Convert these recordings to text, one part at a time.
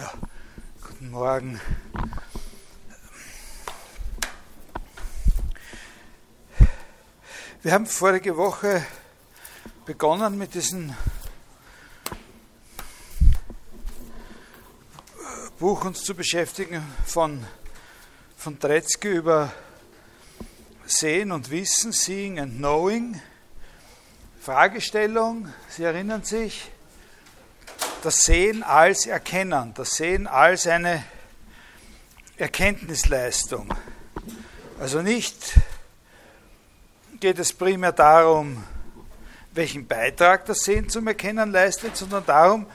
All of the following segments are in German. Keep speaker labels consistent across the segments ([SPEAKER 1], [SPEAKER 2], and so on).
[SPEAKER 1] So, guten Morgen. Wir haben vorige Woche begonnen mit diesem Buch uns zu beschäftigen von, von Tretzky über Sehen und Wissen, Seeing and Knowing. Fragestellung, Sie erinnern sich, das Sehen als Erkennen, das Sehen als eine Erkenntnisleistung. Also nicht geht es primär darum, welchen Beitrag das Sehen zum Erkennen leistet, sondern darum,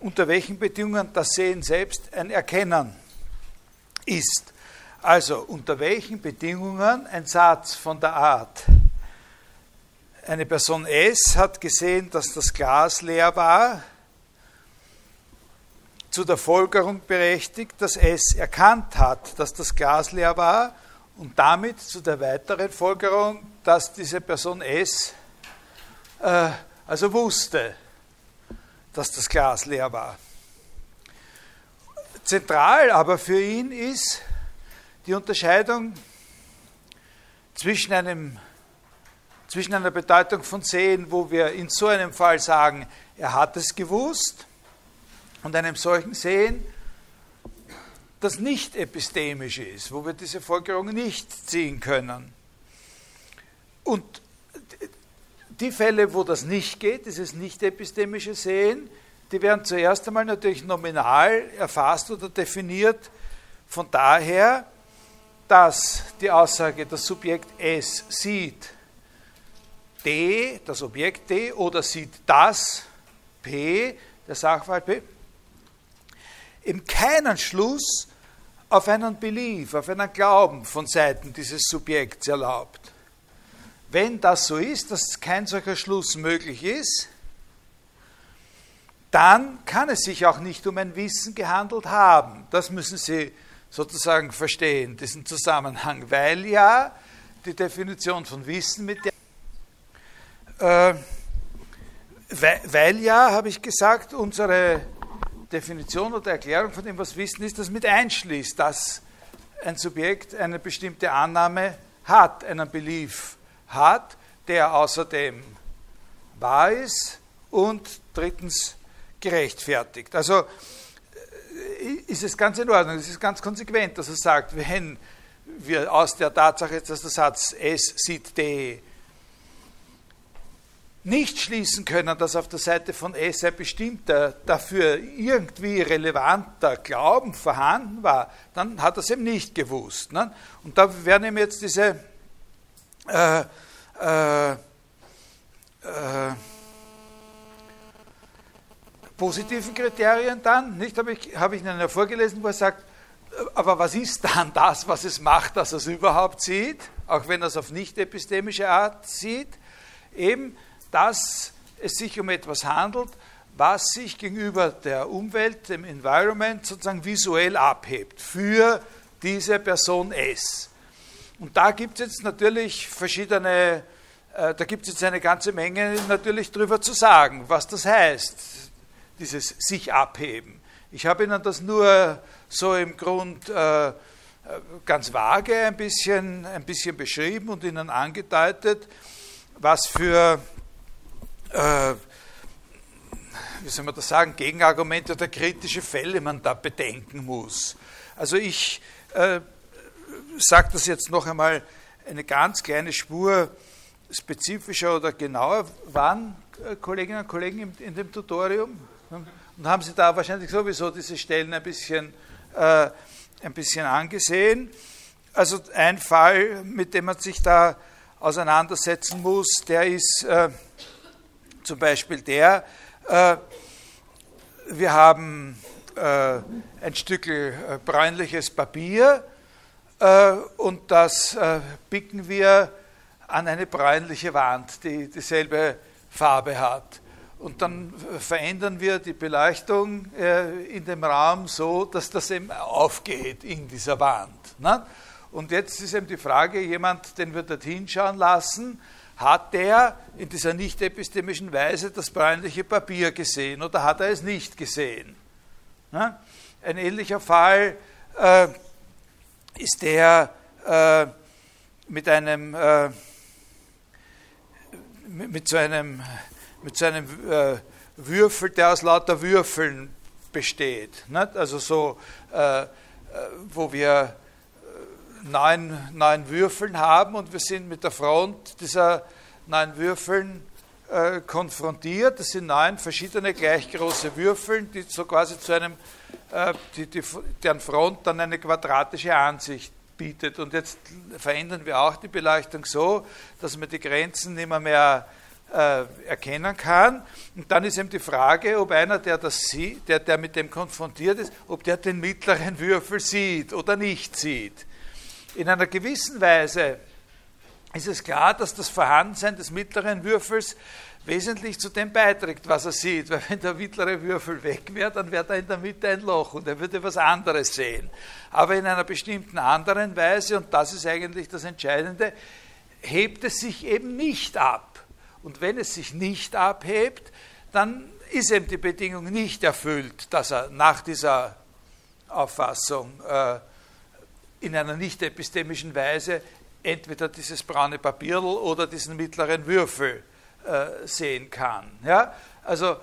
[SPEAKER 1] unter welchen Bedingungen das Sehen selbst ein Erkennen ist. Also unter welchen Bedingungen ein Satz von der Art, eine Person S hat gesehen, dass das Glas leer war, zu der Folgerung berechtigt, dass S erkannt hat, dass das Glas leer war und damit zu der weiteren Folgerung, dass diese Person S äh, also wusste, dass das Glas leer war. Zentral aber für ihn ist die Unterscheidung zwischen, einem, zwischen einer Bedeutung von Sehen, wo wir in so einem Fall sagen, er hat es gewusst, und einem solchen Sehen, das nicht epistemisch ist, wo wir diese Folgerung nicht ziehen können. Und die Fälle, wo das nicht geht, dieses nicht epistemische Sehen, die werden zuerst einmal natürlich nominal erfasst oder definiert. Von daher, dass die Aussage, das Subjekt S sieht D, das Objekt D, oder sieht das P, der Sachverhalt P, eben keinen Schluss auf einen Belief, auf einen Glauben von Seiten dieses Subjekts erlaubt. Wenn das so ist, dass kein solcher Schluss möglich ist, dann kann es sich auch nicht um ein Wissen gehandelt haben. Das müssen Sie sozusagen verstehen, diesen Zusammenhang, weil ja die Definition von Wissen mit der, äh, weil, weil ja, habe ich gesagt, unsere Definition oder Erklärung von dem, was Wissen ist, das mit einschließt, dass ein Subjekt eine bestimmte Annahme hat, einen Belief hat, der außerdem wahr ist und drittens gerechtfertigt. Also äh, ist es ganz in Ordnung, es ist ganz konsequent, dass er sagt, wenn wir aus der Tatsache, dass der Satz S sieht D nicht schließen können, dass auf der Seite von S ein bestimmter, dafür irgendwie relevanter Glauben vorhanden war, dann hat er es eben nicht gewusst. Ne? Und da werden ihm jetzt diese äh, äh, äh, positiven Kriterien dann, nicht, habe ich, hab ich Ihnen ja vorgelesen, wo er sagt, aber was ist dann das, was es macht, dass er es überhaupt sieht, auch wenn er es auf nicht epistemische Art sieht? Eben, dass es sich um etwas handelt, was sich gegenüber der Umwelt, dem Environment sozusagen visuell abhebt für diese Person S. Und da gibt es jetzt natürlich verschiedene, äh, da gibt es jetzt eine ganze Menge natürlich drüber zu sagen, was das heißt, dieses sich abheben. Ich habe Ihnen das nur so im Grund äh, ganz vage ein bisschen, ein bisschen beschrieben und Ihnen angedeutet, was für äh, wie soll man das sagen, Gegenargumente oder kritische Fälle man da bedenken muss. Also ich äh, sage das jetzt noch einmal eine ganz kleine Spur spezifischer oder genauer. Wann, äh, Kolleginnen und Kollegen, in, in, dem Tutorium? Und haben Sie da wahrscheinlich sowieso diese Stellen ein bisschen, äh, ein bisschen angesehen. Also ein Fall, mit dem man sich da auseinandersetzen muss, der ist äh, zum Beispiel der, äh, wir haben äh, ein Stück äh, bräunliches Papier äh, und das äh, picken wir an eine bräunliche Wand, die dieselbe Farbe hat. Und dann verändern wir die Beleuchtung äh, in dem Raum so, dass das eben aufgeht in dieser Wand. Ne? Und jetzt ist eben die Frage, jemand, den wir dorthin schauen lassen, hat der in dieser nicht epistemischen Weise das bräunliche Papier gesehen oder hat er es nicht gesehen? Ne? Ein ähnlicher Fall äh, ist der äh, mit einem äh, mit so einem, mit so einem äh, Würfel, der aus lauter Würfeln besteht. Nicht? Also so, äh, äh wo wir neun, neun Würfeln haben und wir sind mit der Front dieser neun Würfeln äh, konfrontiert. Das sind neun verschiedene gleich große Würfel, die so quasi zu einem, äh, die, die, deren Front dann eine quadratische Ansicht bietet. Und jetzt verändern wir auch die Beleuchtung so, dass man die Grenzen mehr, mehr äh, erkennen kann. Und dann ist eben die Frage, ob einer, der, das sieht, der, der mit dem konfrontiert ist, ob der den mittleren Würfel sieht oder nicht sieht. In einer gewissen Weise ist es klar, dass das Vorhandensein des mittleren Würfels wesentlich zu dem beiträgt, was er sieht. Weil wenn der mittlere Würfel weg wäre, dann wäre da in der Mitte ein Loch und er würde was anderes sehen. Aber in einer bestimmten anderen Weise, und das ist eigentlich das Entscheidende, hebt es sich eben nicht ab. Und wenn es sich nicht abhebt, dann ist eben die Bedingung nicht erfüllt, dass er nach dieser Auffassung äh, in einer nicht epistemischen Weise entweder dieses braune Papierl oder diesen mittleren Würfel äh, sehen kann. Ja? Also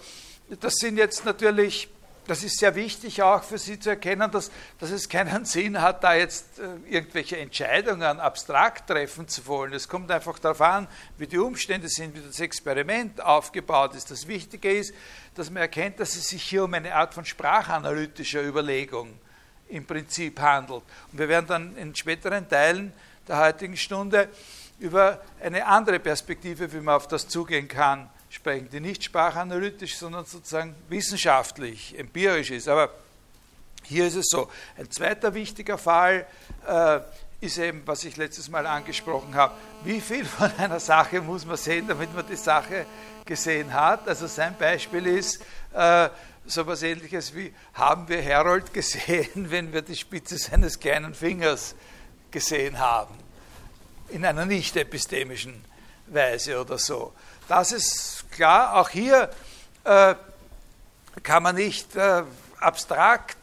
[SPEAKER 1] das sind jetzt natürlich, das ist sehr wichtig auch für Sie zu erkennen, dass, dass es keinen Sinn hat, da jetzt äh, irgendwelche Entscheidungen abstrakt treffen zu wollen. Es kommt einfach darauf an, wie die Umstände sind, wie das Experiment aufgebaut ist. Das Wichtige ist, dass man erkennt, dass es sich hier um eine Art von sprachanalytischer Überlegung im Prinzip handelt. Und wir werden dann in späteren Teilen der heutigen Stunde über eine andere Perspektive, wie man auf das zugehen kann, sprechen, die nicht sprachanalytisch, sondern sozusagen wissenschaftlich, empirisch ist. Aber hier ist es so. Ein zweiter wichtiger Fall äh, ist eben, was ich letztes Mal angesprochen habe. Wie viel von einer Sache muss man sehen, damit man die Sache gesehen hat? Also sein Beispiel ist äh, so etwas ähnliches wie, haben wir Herold gesehen, wenn wir die Spitze seines kleinen Fingers gesehen haben? in einer nicht epistemischen Weise oder so. Das ist klar, auch hier äh, kann man nicht äh, abstrakt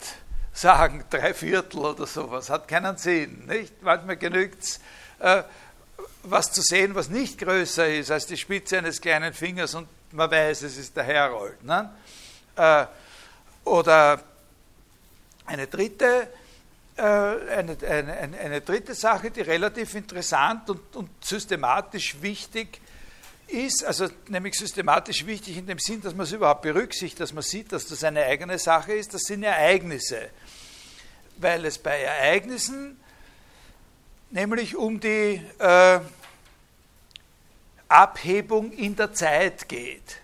[SPEAKER 1] sagen, drei Viertel oder sowas, hat keinen Sinn. Nicht? Manchmal genügt es, äh, was zu sehen, was nicht größer ist als die Spitze eines kleinen Fingers und man weiß, es ist der Herold. Ne? Äh, oder eine dritte äh, eine, eine, eine, dritte Sache, die relativ interessant und, und, systematisch wichtig ist, also nämlich systematisch wichtig in dem Sinn, dass man es überhaupt berücksichtigt, dass man sieht, dass das eine eigene Sache ist, das sind Ereignisse. Weil es bei Ereignissen nämlich um die äh, Abhebung in der Zeit geht.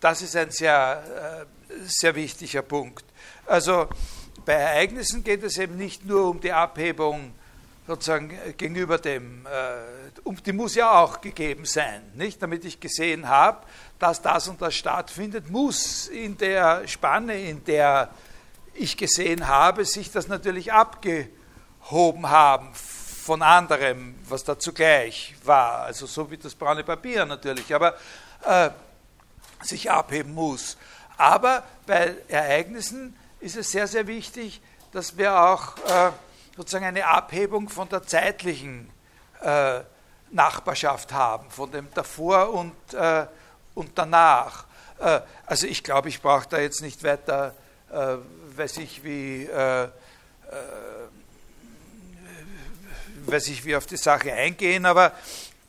[SPEAKER 1] Das ist ein sehr, äh, sehr wichtiger Punkt. Also bei Ereignissen geht es eben nicht nur um die Abhebung sozusagen gegenüber dem, äh, die muss ja auch gegeben sein, nicht? Damit ich gesehen habe, dass das und das stattfindet, muss in der Spanne, in der ich gesehen habe, sich das natürlich abgehoben haben von anderem, was da zugleich war. Also so wie das braune Papier natürlich, aber äh, sich abheben muss. Aber bei Ereignissen ist es sehr, sehr wichtig, dass wir auch äh, sozusagen eine Abhebung von der zeitlichen äh, Nachbarschaft haben, von dem davor und, äh, und danach. Äh, also ich glaube, ich brauche da jetzt nicht weiter, äh, weiß ich wie, äh, weiß ich wie auf die Sache eingehen, aber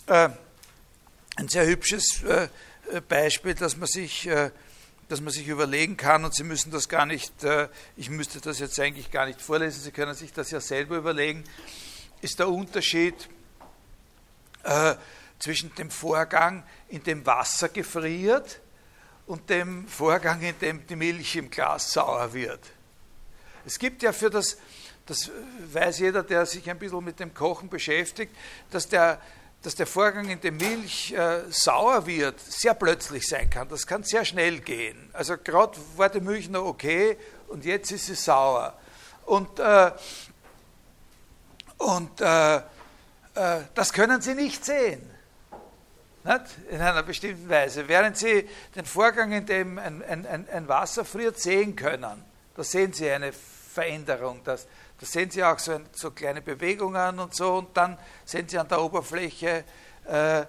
[SPEAKER 1] ein sehr hübsches Beispiel, dass man sich dass man sich überlegen kann, und Sie müssen das gar nicht, äh, ich müsste das jetzt eigentlich gar nicht vorlesen, Sie können sich das ja selber überlegen, ist der Unterschied äh, zwischen dem Vorgang, in dem Wasser gefriert und dem Vorgang, in dem die Milch im Glas sauer wird. Es gibt ja für das, das weiß jeder, der sich ein bisschen mit dem Kochen beschäftigt, dass der dass der Vorgang, in dem Milch äh, sauer wird, sehr plötzlich sein kann. Das kann sehr schnell gehen. Also gerade war die Milch noch okay und jetzt ist sie sauer. Und, äh, und äh, äh das können Sie nicht sehen. Nicht? In einer bestimmten Weise. Während Sie den Vorgang, in dem ein, ein, ein Wasser friert, sehen können. da sehen Sie eine Veränderung. Das, da sehen Sie auch so, ein, so, kleine Bewegungen und so und dann sehen Sie an der Oberfläche äh,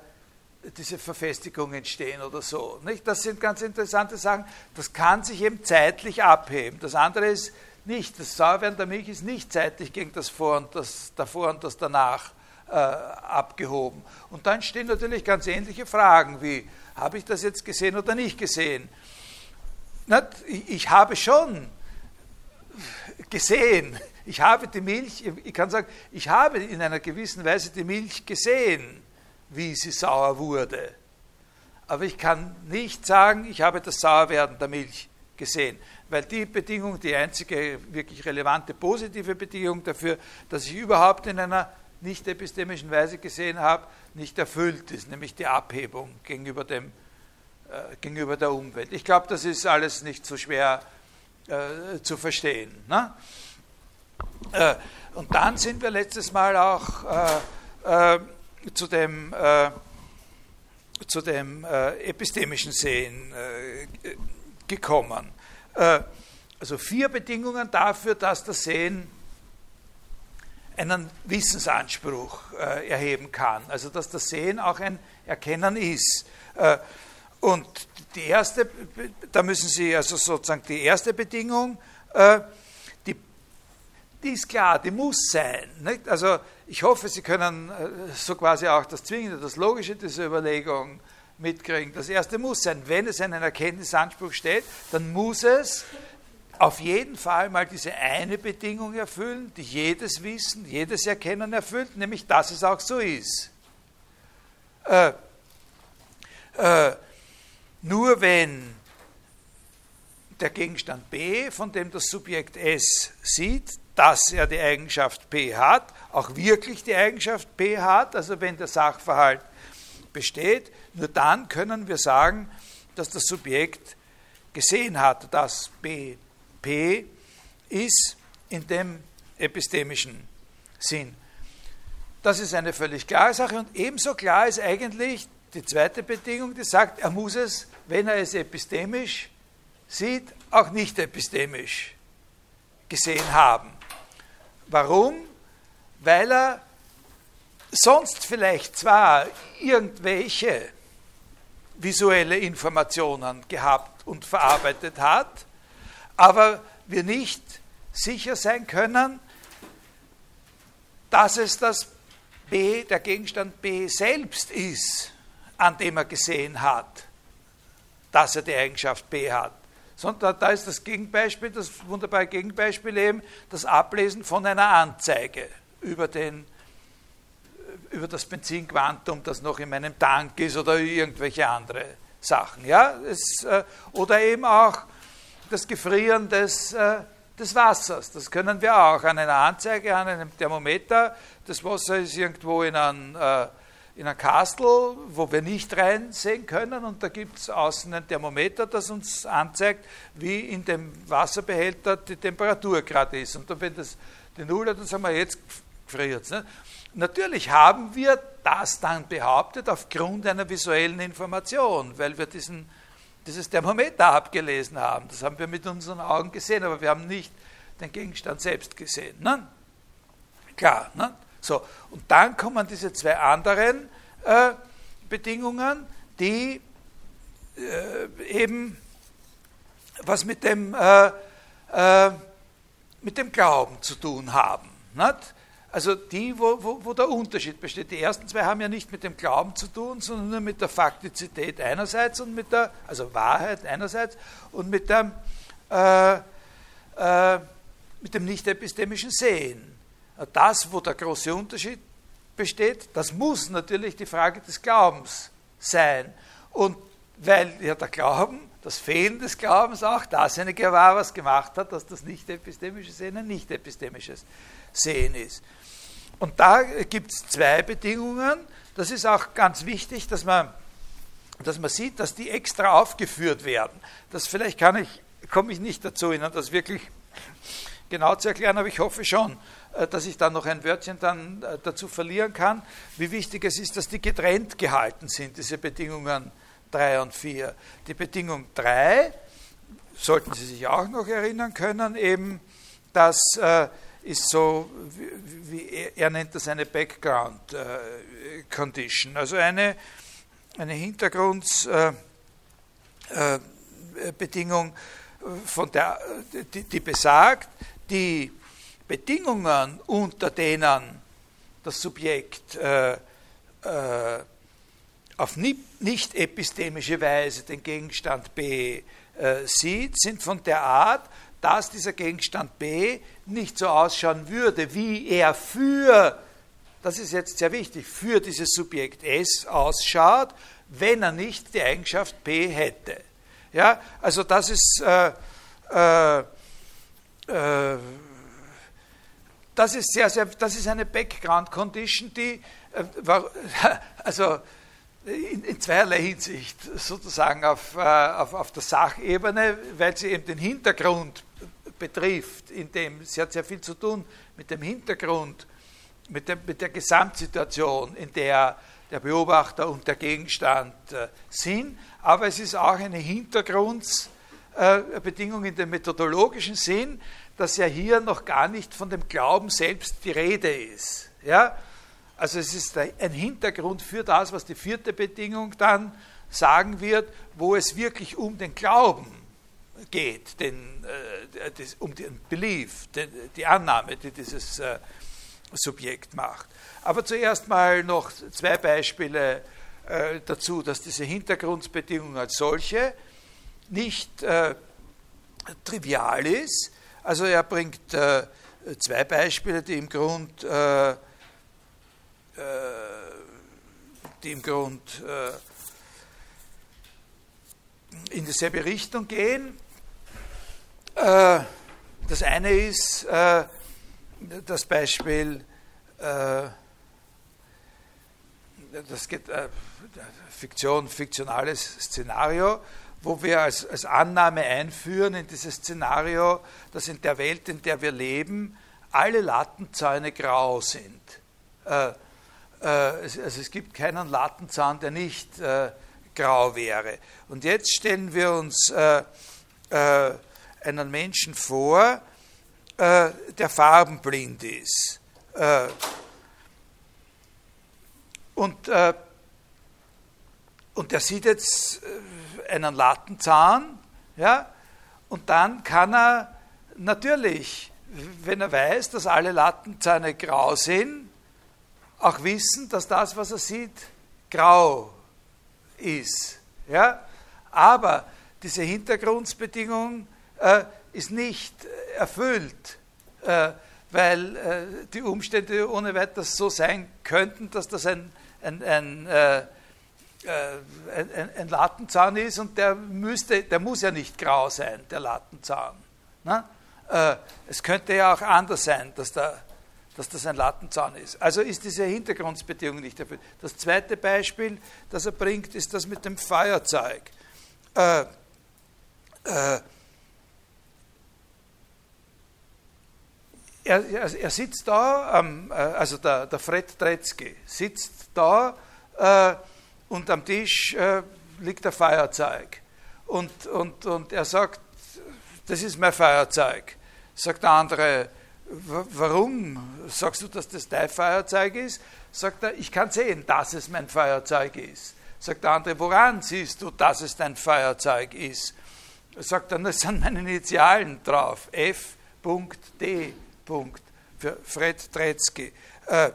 [SPEAKER 1] diese Verfestigung entstehen oder so. Nicht? Das sind ganz interessante Sachen. Das kann sich eben zeitlich abheben. Das andere ist nicht. Das Sauerwerden der Milch ist nicht zeitlich gegen das Vor und das davor und das danach äh, abgehoben. Und dann stehen natürlich ganz ähnliche Fragen wie, habe ich das jetzt gesehen oder nicht gesehen? Ich habe schon gesehen, ich habe die Milch, ich kann sagen, ich habe in einer gewissen Weise die Milch gesehen, wie sie sauer wurde. Aber ich kann nicht sagen, ich habe das Sauerwerden der Milch gesehen, weil die Bedingung, die einzige wirklich relevante positive Bedingung dafür, dass ich überhaupt in einer nicht epistemischen Weise gesehen habe, nicht erfüllt ist, nämlich die Abhebung gegenüber dem äh, gegenüber der Umwelt. Ich glaube, das ist alles nicht so schwer äh, zu verstehen. Ne? Äh, und dann sind wir letztes Mal auch äh, äh, zu dem, äh, zu dem epistemischen Sehen gekommen. also vier Bedingungen dafür, dass das Sehen einen Wissensanspruch erheben kann. Also dass das Sehen auch ein Erkennen ist. Und die erste, da müssen Sie also sozusagen die erste Bedingung, äh, die ist klar, die muss sein. Nicht? Also ich hoffe, Sie können äh, so quasi auch das Zwingende, das Logische dieser Überlegung mitkriegen. Das erste muss sein, wenn es einen Erkenntnisanspruch steht, dann muss es auf jeden Fall mal diese eine Bedingung erfüllen, die jedes Wissen, jedes Erkennen erfüllt, nämlich dass es auch so ist. Äh, äh, nur wenn der Gegenstand B, von dem das Subjekt S sieht, dass er die Eigenschaft P hat, auch wirklich die Eigenschaft P hat, also wenn der Sachverhalt besteht, nur dann können wir sagen, dass das Subjekt gesehen hat, dass B P ist in dem epistemischen Sinn. Das ist eine völlig klare Sache und ebenso klar ist eigentlich die zweite Bedingung, die sagt, er muss es, wenn er es epistemisch sieht, auch nicht epistemisch gesehen haben. Warum? Weil er sonst vielleicht zwar irgendwelche visuelle Informationen gehabt und verarbeitet hat, aber wir nicht sicher sein können, dass es das B, der Gegenstand B selbst ist, an dem er gesehen hat, dass er die Eigenschaft B hat. Sondern da ist das Gegenbeispiel, das wunderbare Gegenbeispiel eben, das Ablesen von einer Anzeige über, den, über das Benzinquantum, das noch in meinem Tank ist oder irgendwelche andere Sachen. Ja? Es, äh, oder eben auch das Gefrieren des, äh, des Wassers. Das können wir auch an einer Anzeige, an einem Thermometer. Das Wasser ist irgendwo in einem äh, in ein Kastel, wo wir nicht reinsehen können und da gibt es außen ein Thermometer, das uns anzeigt, wie in dem Wasserbehälter die Temperatur gerade ist. Und dann, wenn das die Null hat, dann sagen wir, jetzt friert es. Ne? Natürlich haben wir das dann behauptet aufgrund einer visuellen Information, weil wir diesen, dieses Thermometer abgelesen haben. Das haben wir mit unseren Augen gesehen, aber wir haben nicht den Gegenstand selbst gesehen. Ne? Klar. Ne? So, und dann kommen diese zwei anderen äh, Bedingungen, die äh, eben was mit dem, äh, äh mit dem Glauben zu tun haben. Nicht? Also die, wo, wo, wo, der Unterschied besteht. Die ersten zwei haben ja nicht mit dem Glauben zu tun, sondern nur mit der Faktizität einerseits und mit der, also Wahrheit einerseits und mit dem, äh, äh, mit dem nicht epistemischen Sehen das, wo der große Unterschied besteht, das muss natürlich die Frage des Glaubens sein. Und weil ja der Glauben, das Fehlen des Glaubens auch dasjenige war, was gemacht hat, dass das nicht epistemische Sehen ein nicht epistemisches Sehen ist. Und da gibt es zwei Bedingungen. Das ist auch ganz wichtig, dass man, dass man sieht, dass die extra aufgeführt werden. Das vielleicht kann ich, komme ich nicht dazu, Ihnen das wirklich genau zu erklären, aber ich hoffe schon. Äh, dass ich dann noch ein Wörtchen dann äh, dazu verlieren kann, wie wichtig es ist, dass die getrennt gehalten sind, diese Bedingungen 3 und 4. Die Bedingung 3 sollten Sie sich auch noch erinnern können, eben das äh, ist so, wie, er, nennt das eine Background Condition, also eine, eine Hintergrundsbedingung, von der, die, die besagt, die Bedingungen, unter denen das Subjekt äh, äh, auf nicht epistemische Weise den Gegenstand B äh, sieht, sind von der Art, dass dieser Gegenstand B nicht so ausschauen würde, wie er für, das ist jetzt sehr wichtig, für dieses Subjekt S ausschaut, wenn er nicht die Eigenschaft P hätte. Ja, also das ist, äh, äh, äh, das ist sehr, sehr, das ist eine Background Condition, die, äh, also in, in, zweierlei Hinsicht sozusagen auf, äh, auf, auf der Sachebene, weil sie eben den Hintergrund betrifft, in dem sie hat sehr viel zu tun mit dem Hintergrund, mit, dem, mit der Gesamtsituation, in der der Beobachter und der Gegenstand äh, sind, aber es ist auch eine Hintergrundbedingung äh, in dem methodologischen Sinn, dass ja hier noch gar nicht von dem Glauben selbst die Rede ist. Ja? Also es ist ein Hintergrund für das, was die vierte Bedingung dann sagen wird, wo es wirklich um den Glauben geht, den, äh, um den Belief, die, Annahme, die dieses äh, Subjekt macht. Aber zuerst mal noch zwei Beispiele äh, dazu, dass diese Hintergrundbedingung als solche nicht trivial ist. Also er bringt äh, zwei Beispiele, die im Grund äh, die im Grund in dieselbe Richtung gehen. Äh, das eine ist äh, das Beispiel, äh, das geht, Fiktion, fiktionales Szenario, wo wir als, als Annahme einführen in dieses Szenario, dass in der Welt, in der wir leben, alle Lattenzäune grau sind. Äh, äh, also es gibt keinen Lattenzaun, der nicht äh, grau wäre. Und jetzt stellen wir uns einen Menschen vor, äh, der farbenblind ist. Äh, und, äh, und der sieht jetzt äh, einen Lattenzahn, ja, und dann kann er natürlich, wenn er weiß, dass alle Lattenzähne grau sind, auch wissen, dass das, was er sieht, grau ist. Ja? Aber diese Hintergrundbedingung äh, ist nicht erfüllt, äh, weil äh, die Umstände ohne weiteres so sein könnten, dass das ein, ein, ein, äh, ein, ein Latenzahn ist und der, müsste, der muss ja nicht grau sein, der Latenzahn. Ne? Äh, es könnte ja auch anders sein, dass, der, dass das ein Latenzahn ist. Also ist diese Hintergrundbedingung nicht erfüllt. Das zweite Beispiel, das er bringt, ist das mit dem Feuerzeug. Äh, äh, er, er, sitzt da, ähm, also der, der Fred Tretzky sitzt da äh, und am Tisch äh, liegt ein Feuerzeug. Und, und, und er sagt, das ist mein Feuerzeug. Sagt der andere, warum sagst du, dass das dein Feuerzeug ist? Sagt er, ich kann sehen, dass es mein Feuerzeug ist. Sagt der andere, woran siehst du, dass es dein Feuerzeug ist? Sagt er, das sind meine Initialen drauf, F.D. Für Fred Tretzky. Äh,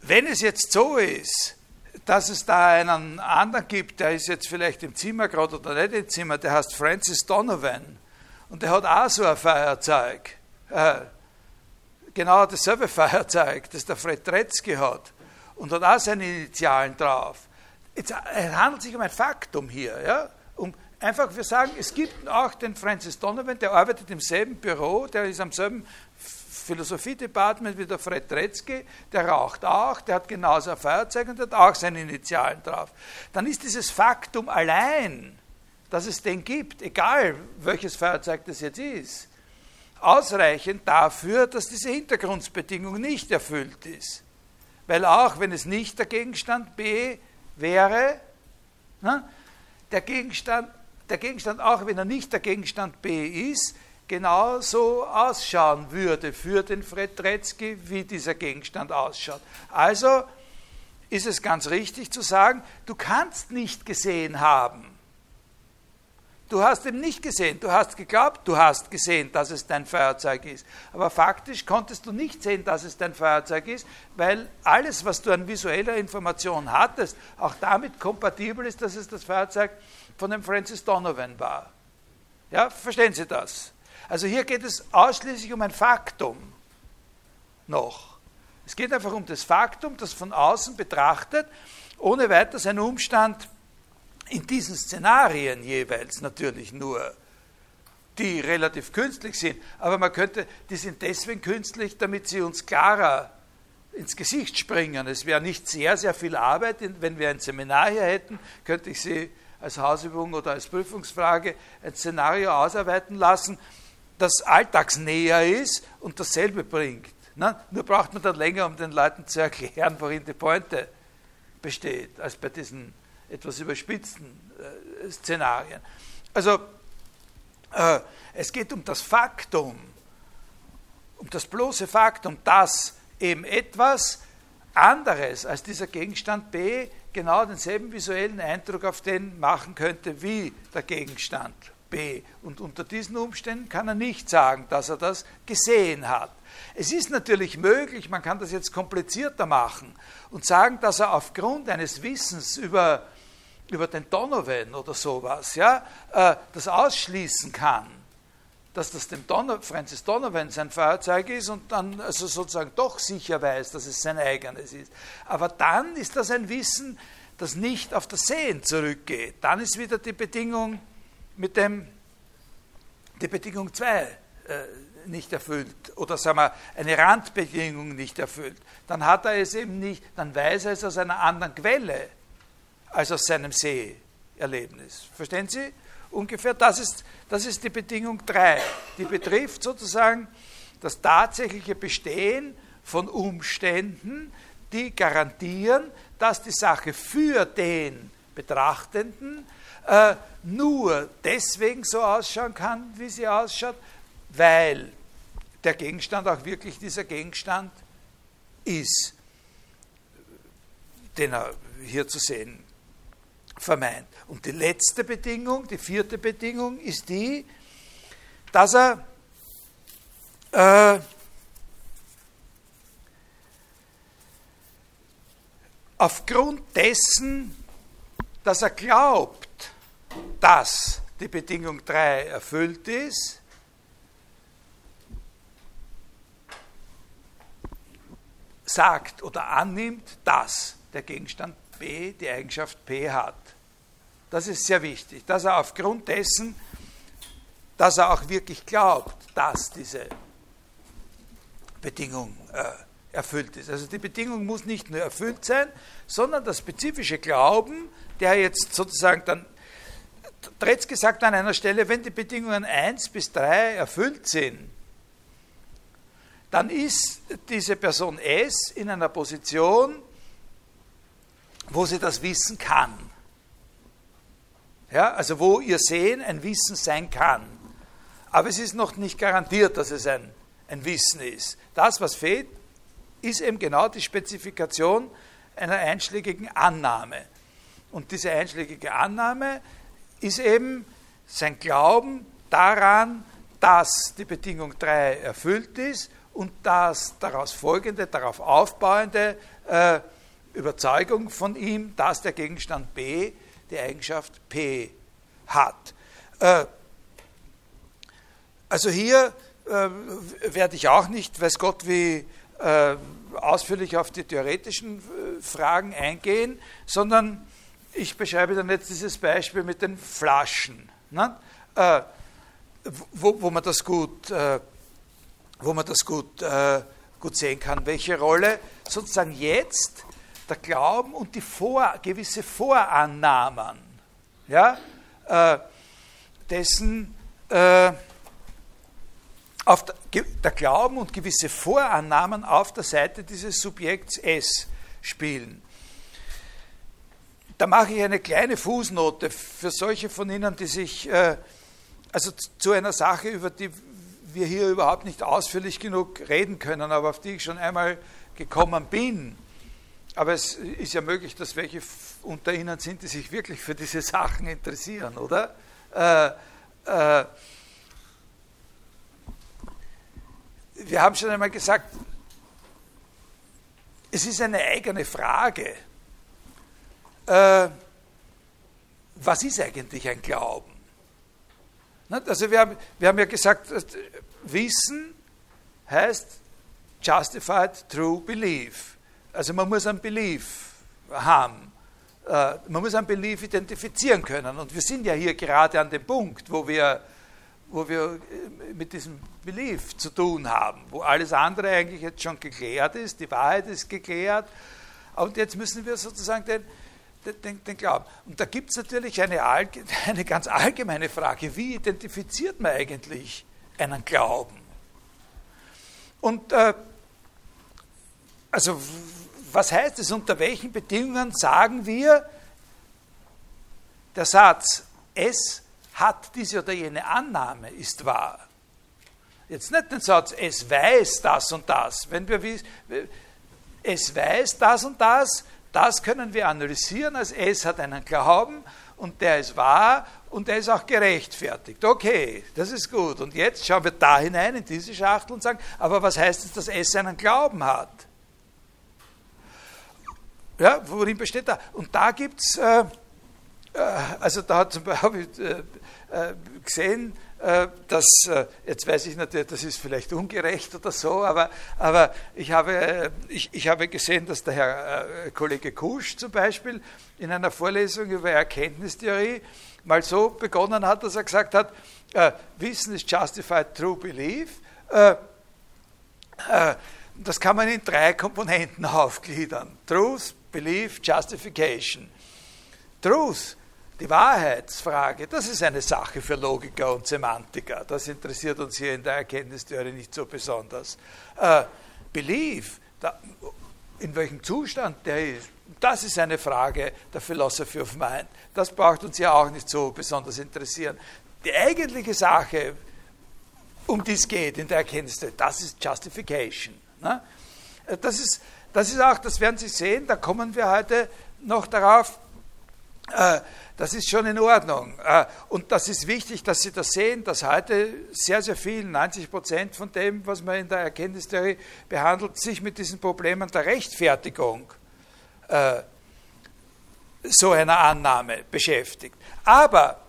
[SPEAKER 1] wenn es jetzt so ist, dass es da einen anderen gibt, der ist jetzt vielleicht im Zimmer gerade oder nicht im Zimmer, der heißt Francis Donovan und der hat auch so ein Feuerzeug. Äh, genau dasselbe Feuerzeug, das der Fred Tretzky hat und hat auch seine Initialen drauf. Jetzt, es handelt sich um ein Faktum hier. Ja? einfach, wir sagen, es gibt auch den Francis Donovan, der arbeitet im selben Büro, der ist am selben Philosophie-Department wie der Fred Tretzky, der raucht auch, der hat genauso ein Feuerzeug und hat auch seine Initialen drauf. Dann ist dieses Faktum allein, dass es den gibt, egal welches Feuerzeug das jetzt ist, ausreichend dafür, dass diese Hintergrundbedingung nicht erfüllt ist. Weil auch wenn es nicht der Gegenstand B wäre, ne, der Gegenstand, der Gegenstand, auch wenn er nicht der Gegenstand B ist, genauso ausschauen würde für den Fred Tretzky, wie dieser Gegenstand ausschaut. Also ist es ganz richtig zu sagen, du kannst nicht gesehen haben. Du hast eben nicht gesehen, du hast geglaubt, du hast gesehen, dass es dein Feuerzeug ist. Aber faktisch konntest du nicht sehen, dass es dein Feuerzeug ist, weil alles, was du an visueller Information hattest, auch damit kompatibel ist, dass es das Feuerzeug von dem Francis Donovan war. Ja, verstehen Sie das? Also hier geht es ausschließlich um ein Faktum noch. Es geht einfach um das Faktum, das von außen betrachtet, ohne weiteres ein Umstand in diesen Szenarien jeweils natürlich nur, die relativ künstlich sind, aber man könnte, die sind deswegen künstlich, damit sie uns klarer ins Gesicht springen. Es wäre nicht sehr, sehr viel Arbeit, wenn wir ein Seminar hier hätten, könnte ich Sie als Hausübung oder als Prüfungsfrage ein Szenario ausarbeiten lassen, das alltagsnäher ist und dasselbe bringt. Na, nur braucht man dann länger, um den Leuten zu erklären, worin die Pointe besteht, als bei diesen etwas überspitzten äh, Szenarien. Also äh, es geht um das Faktum, um das bloße Faktum, dass eben etwas anderes als dieser Gegenstand B genau denselben visuellen Eindruck auf den machen könnte wie der Gegenstand B. Und unter diesen Umständen kann er nicht sagen, dass er das gesehen hat. Es ist natürlich möglich, man kann das jetzt komplizierter machen und sagen, dass er aufgrund eines Wissens über, über den Donovan oder sowas ja, äh, das ausschließen kann, dass das dem Donner, Francis Donovan sein Feuerzeug ist und dann also sozusagen doch sicher weiß, dass es sein eigenes ist. Aber dann ist das ein Wissen, das nicht auf das Sehen zurückgeht. Dann ist wieder die Bedingung mit dem, die Bedingung 2 äh, nicht erfüllt oder sagen wir eine Randbedingung nicht erfüllt, dann hat er es eben nicht, dann weiß er es aus einer anderen Quelle als aus seinem Seherlebnis. Verstehen Sie? Ungefähr das ist, das ist die Bedingung 3. Die betrifft sozusagen das tatsächliche Bestehen von Umständen, die garantieren, dass die Sache für den Betrachtenden äh, nur deswegen so ausschauen kann, wie sie ausschaut, weil der Gegenstand auch wirklich dieser Gegenstand ist, den er hier zu sehen vermeint. Und die letzte Bedingung, die vierte Bedingung, ist die, dass er äh, aufgrund dessen, dass er glaubt, dass die Bedingung 3 erfüllt ist, sagt oder annimmt, dass der Gegenstand B die Eigenschaft P hat. Das ist sehr wichtig, dass er aufgrund dessen, dass er auch wirklich glaubt, dass diese Bedingung äh, erfüllt ist. Also die Bedingung muss nicht nur erfüllt sein, sondern das spezifische Glauben, der jetzt sozusagen dann Tretzky sagt an einer Stelle, wenn die Bedingungen 1 bis 3 erfüllt sind, dann ist diese Person S in einer Position, wo sie das wissen kann. Ja, also wo ihr Sehen ein Wissen sein kann. Aber es ist noch nicht garantiert, dass es ein, ein Wissen ist. Das, was fehlt, ist eben genau die Spezifikation einer einschlägigen Annahme. Und diese einschlägige Annahme ist eben sein Glauben daran, dass die Bedingung 3 erfüllt ist und dass daraus folgende, darauf aufbauende äh, Überzeugung von ihm, dass der Gegenstand B die Eigenschaft P hat. Äh, also hier äh, werde ich auch nicht, weiß Gott, wie äh, ausführlich auf die theoretischen äh, Fragen eingehen, sondern ich beschreibe dann jetzt dieses Beispiel mit den Flaschen, ne? äh, wo, wo, man das gut, äh, wo man das gut, äh, gut sehen kann, welche Rolle sozusagen jetzt der Glauben und die Vor, gewisse Vorannahmen, ja, äh, dessen äh, auf der, der Glauben und gewisse Vorannahmen auf der Seite dieses Subjekts S spielen da mache ich eine kleine Fußnote für solche von Ihnen, die sich äh, also zu einer Sache, über die wir hier überhaupt nicht ausführlich genug reden können, aber auf die ich schon einmal gekommen bin. Aber es ist ja möglich, dass welche unter Ihnen sind, die sich wirklich für diese Sachen interessieren, oder? Äh, äh, wir haben schon einmal gesagt, es ist eine eigene Frage. Äh, was ist eigentlich ein Glauben? Also wir haben, wir haben ja gesagt, Wissen heißt justified true belief. Also man muss ein Belief haben. Äh, man muss ein Belief identifizieren können. Und wir sind ja hier gerade an dem Punkt, wo wir, wo wir äh, mit diesem Belief zu tun haben, wo alles andere eigentlich jetzt schon geklärt ist, die Wahrheit ist geklärt. Und jetzt müssen wir sozusagen den, den, den Glauben. Und da gibt es natürlich eine, eine ganz allgemeine Frage, wie identifiziert man eigentlich einen Glauben? Und äh, also was heißt es, unter welchen Bedingungen sagen wir, der Satz, es hat diese oder jene Annahme ist wahr. Jetzt nicht den Satz, es weiß das und das. Wenn wir es weiß das und das, das können wir analysieren, als es hat einen Glauben und der ist wahr und der ist auch gerechtfertigt. Okay, das ist gut. Und jetzt schauen wir da hinein in diese Schachtel und sagen, aber was heißt es, dass es einen Glauben hat? Ja, worin besteht da? Und da gibt es, äh, äh, also da habe ich äh, äh gesehen, dass, äh, jetzt weiß ich natürlich, das ist vielleicht ungerecht oder so, aber, aber ich, habe, äh, ich, ich habe gesehen, dass der Herr Kollege Kusch zum Beispiel in einer Vorlesung über Erkenntnistheorie mal so begonnen hat, dass er gesagt hat, Wissen ist justified true belief. das kann man in drei Komponenten aufgliedern. Truth, Belief, Justification. Truth die Wahrheitsfrage, das ist eine Sache für Logiker und Semantiker. Das interessiert uns hier in der Erkenntnistheorie nicht so besonders. Äh, Belief, da, in welchem Zustand der ist, das ist eine Frage der Philosophy of Mind. Das braucht uns ja auch nicht so besonders interessieren. Die eigentliche Sache, um die es geht in der Erkenntnistheorie, das ist Justification. Ne? Äh, das, ist, das ist auch, das werden Sie sehen, da kommen wir heute noch darauf, das ist schon in Ordnung. Äh, und das ist wichtig, dass Sie das sehen, dass heute sehr, sehr viel, 90 Prozent von dem, was man in der Erkenntnistheorie behandelt, sich mit diesen Problemen der Rechtfertigung äh, so einer Annahme beschäftigt. Aber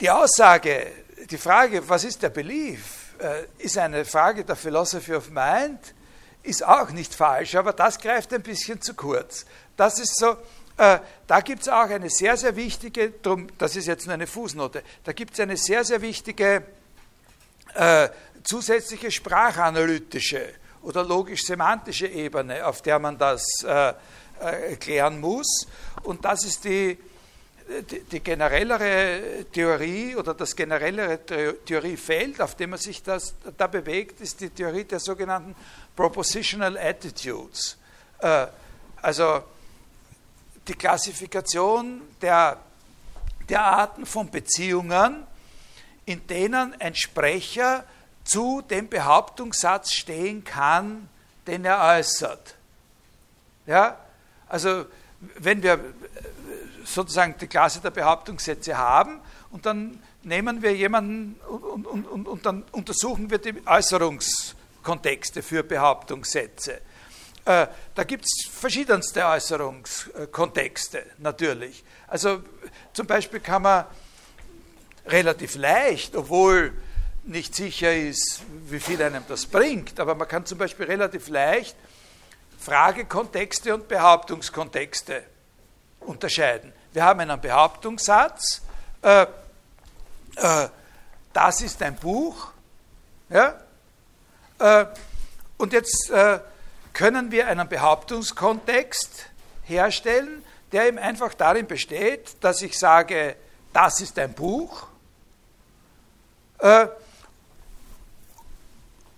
[SPEAKER 1] die Aussage, die Frage, was ist der Belief, äh, ist eine Frage der Philosophy of Mind, ist auch nicht falsch, aber das greift ein bisschen zu kurz. Das ist so, äh, da gibt es auch eine sehr, sehr wichtige, drum, das ist jetzt nur eine Fußnote, da gibt es eine sehr, sehr wichtige äh, zusätzliche sprachanalytische oder logisch-semantische Ebene, auf der man das äh, äh, klären muss. Und das ist die, die, die, generellere Theorie oder das generellere Theoriefeld, auf dem man sich das, da bewegt, ist die Theorie der sogenannten Propositional Attitudes. Äh, also die Klassifikation der, der Arten von Beziehungen, in denen ein Sprecher zu dem Behauptungssatz stehen kann, den er äußert. Ja? Also wenn wir sozusagen die Klasse der Behauptungssätze haben und dann nehmen wir jemanden und, und, und, und dann untersuchen wir die Äußerungskontexte für Behauptungssätze. Äh, da gibt es verschiedenste Äußerungskontexte natürlich. Also zum Beispiel kann man relativ leicht, obwohl nicht sicher ist, wie viel einem das bringt, aber man kann zum Beispiel relativ leicht Fragekontexte und Behauptungskontexte unterscheiden. Wir haben einen Behauptungssatz, äh, äh, das ist ein Buch, ja? Äh, und jetzt äh, können wir einen Behauptungskontext herstellen, der eben einfach darin besteht, dass ich sage, das ist ein Buch äh,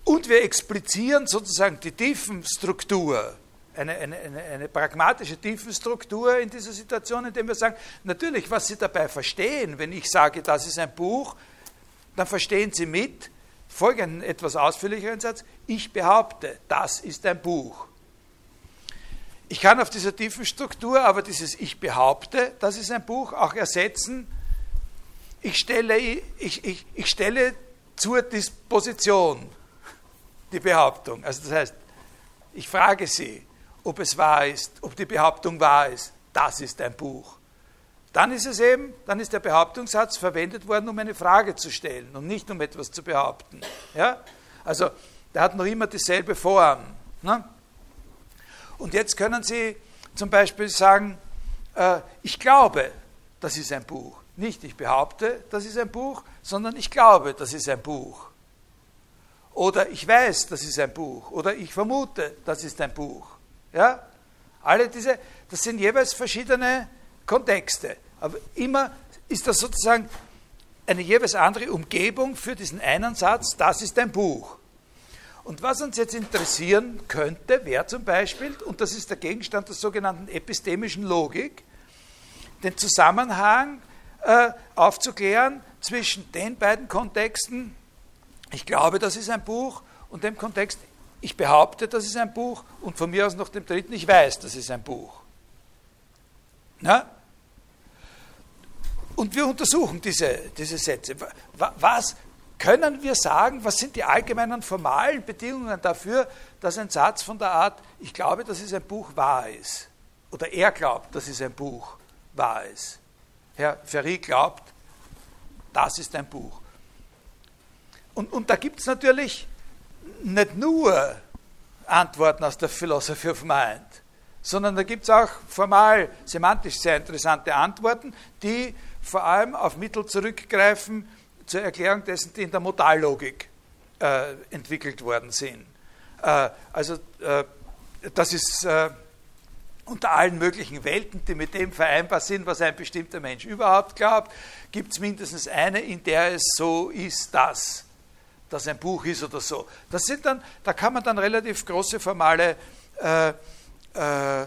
[SPEAKER 1] und wir explizieren sozusagen die Tiefenstruktur eine, eine, eine, eine, pragmatische Tiefenstruktur in dieser Situation, indem wir sagen, natürlich, was Sie dabei verstehen, wenn ich sage, das ist ein Buch, dann verstehen Sie mit folgenden etwas ausführlicheren Satz, ich behaupte, das ist ein Buch. Ich kann auf dieser tiefen Struktur aber dieses Ich behaupte, das ist ein Buch, auch ersetzen. Ich stelle, ich, ich, ich stelle zur Disposition die Behauptung. Also das heißt, ich frage Sie, ob es wahr ist, ob die Behauptung wahr ist. Das ist ein Buch. Dann ist es eben, dann ist der Behauptungssatz verwendet worden, um eine Frage zu stellen und nicht um etwas zu behaupten. Ja? Also, der hat noch immer dieselbe Form. Ne? Und jetzt können Sie zum Beispiel sagen, äh, ich glaube, das ist ein Buch. Nicht ich behaupte, das ist ein Buch, sondern ich glaube, das ist ein Buch. Oder ich weiß, das ist ein Buch. Oder ich vermute, das ist ein Buch. Ja? Alle diese, das sind jeweils verschiedene Kontexte. Aber immer ist das sozusagen eine jeweils andere Umgebung für diesen einen Satz, das ist ein Buch. Und was uns jetzt interessieren könnte, wäre zum Beispiel, und das ist der Gegenstand der sogenannten epistemischen Logik, den Zusammenhang äh, aufzuklären zwischen den beiden Kontexten, ich glaube, das ist ein Buch, und dem Kontext, ich behaupte, das ist ein Buch, und von mir aus noch dem dritten, ich weiß, das ist ein Buch. Na? Und wir untersuchen diese, diese Sätze. Was, können wir sagen, was sind die allgemeinen formalen Bedingungen dafür, dass ein Satz von der Art, ich glaube, dass es ein Buch wahr ist, oder er glaubt, dass es ein Buch wahr ist. Herr Ferry glaubt, das ist ein Buch. Und, und da gibt es natürlich nicht nur Antworten aus der Philosophy of Mind, sondern da gibt es auch formal, semantisch sehr interessante Antworten, die vor allem auf Mittel zurückgreifen, zur Erklärung dessen, die in der Modallogik äh, entwickelt worden sind. Äh, also äh, das ist äh, unter allen möglichen Welten, die mit dem vereinbar sind, was ein bestimmter Mensch überhaupt glaubt, gibt es mindestens eine, in der es so ist, dass das ein Buch ist oder so. Das sind dann, da kann man dann relativ große formale äh, äh,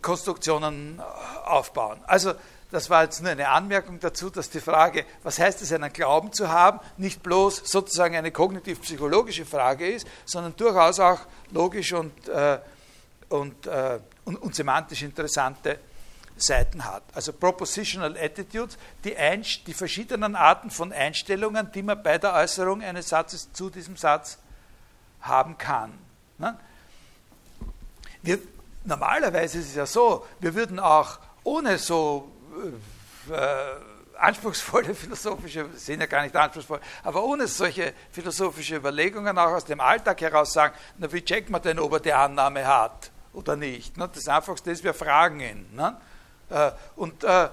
[SPEAKER 1] Konstruktionen aufbauen. Also das war jetzt nur eine Anmerkung dazu, dass die Frage, was heißt es, einen Glauben zu haben, nicht bloß sozusagen eine kognitiv-psychologische Frage ist, sondern durchaus auch logisch und, äh, und, äh, und, und, semantisch interessante Seiten hat. Also Propositional Attitudes, die, die verschiedenen Arten von Einstellungen, die man bei der Äußerung eines Satzes zu diesem Satz haben kann. Ne? Wir, normalerweise ist es ja so, wir würden auch ohne so äh, anspruchsvolle philosophische, sind ja gar nicht anspruchsvoll, aber ohne solche philosophische Überlegungen auch aus dem Alltag heraus sagen, na, wie checkt man denn, ob er die Annahme hat oder nicht? Ne? Das Einfachste ist, wir fragen ihn. Ne? Äh, und, äh,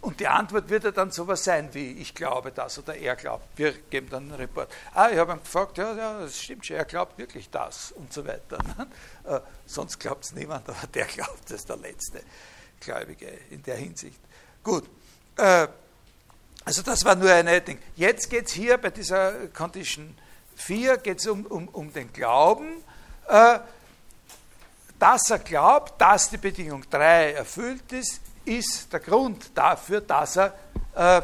[SPEAKER 1] und die Antwort wird ja dann sowas sein wie, ich glaube das oder er glaubt. Wir geben dann einen Report. Ah, ich habe ihn gefragt, ja, ja, das stimmt schon, er glaubt wirklich das und so weiter. Ne? Äh, sonst glaubt es niemand, aber der glaubt, ist der Letzte. Gläubige in der Hinsicht. Gut. Äh, also das war nur ein Ding. Jetzt geht es hier bei dieser Condition 4 geht's um, um, um den Glauben, äh, dass er glaubt, dass die Bedingung 3 erfüllt ist, ist der Grund dafür, dass er äh,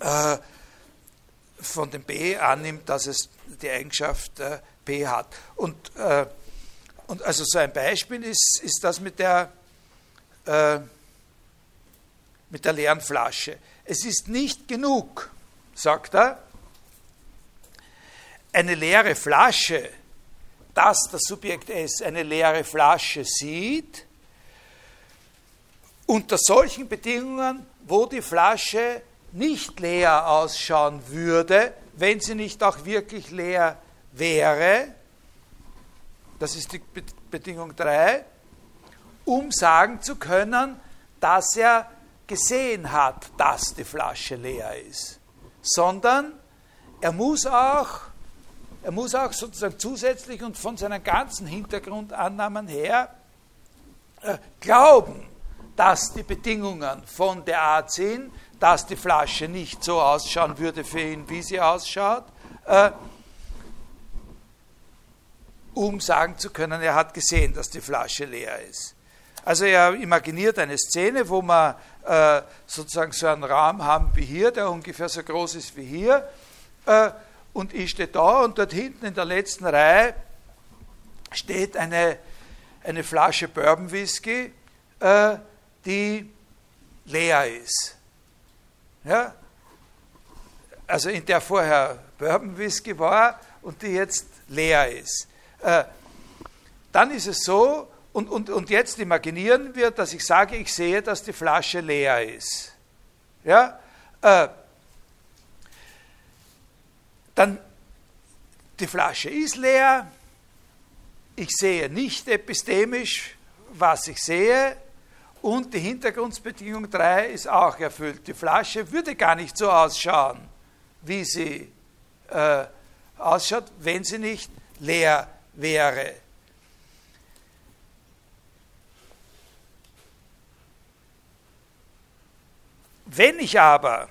[SPEAKER 1] äh, von dem B annimmt, dass es die Eigenschaft P hat. Und, und also so ein Beispiel ist, ist das mit der äh, mit der leeren Flasche. Es ist nicht genug, sagt er, eine leere Flasche, dass das Subjekt S eine leere Flasche sieht, unter solchen Bedingungen, wo die Flasche nicht leer ausschauen würde, wenn sie nicht auch wirklich leer wäre, das ist die Bedingung 3, um sagen zu können, dass er gesehen hat, dass die Flasche leer ist, sondern er muss auch, er muss auch sozusagen zusätzlich und von seinen ganzen Hintergrundannahmen her äh, glauben, dass die Bedingungen von der Art sind, dass die Flasche nicht so ausschauen würde für ihn, wie sie ausschaut, äh, um sagen zu können, er hat gesehen, dass die Flasche leer ist. Also er imaginiert eine Szene, wo wir äh, sozusagen so einen Raum haben wie hier, der ungefähr so groß ist wie hier. Äh, und ich stehe da und dort hinten in der letzten Reihe steht eine, eine Flasche Bourbon Whisky, äh, die leer ist. Ja? Also in der vorher Bourbon Whisky war und die jetzt leer ist. Äh, dann ist es so, und, und, und jetzt imaginieren wir, dass ich sage, ich sehe, dass die Flasche leer ist. Ja? Äh, dann die Flasche ist leer, ich sehe nicht epistemisch, was ich sehe, und die Hintergrundbedingung 3 ist auch erfüllt. Die Flasche würde gar nicht so ausschauen, wie sie äh, ausschaut, wenn sie nicht leer wäre. Wenn ich aber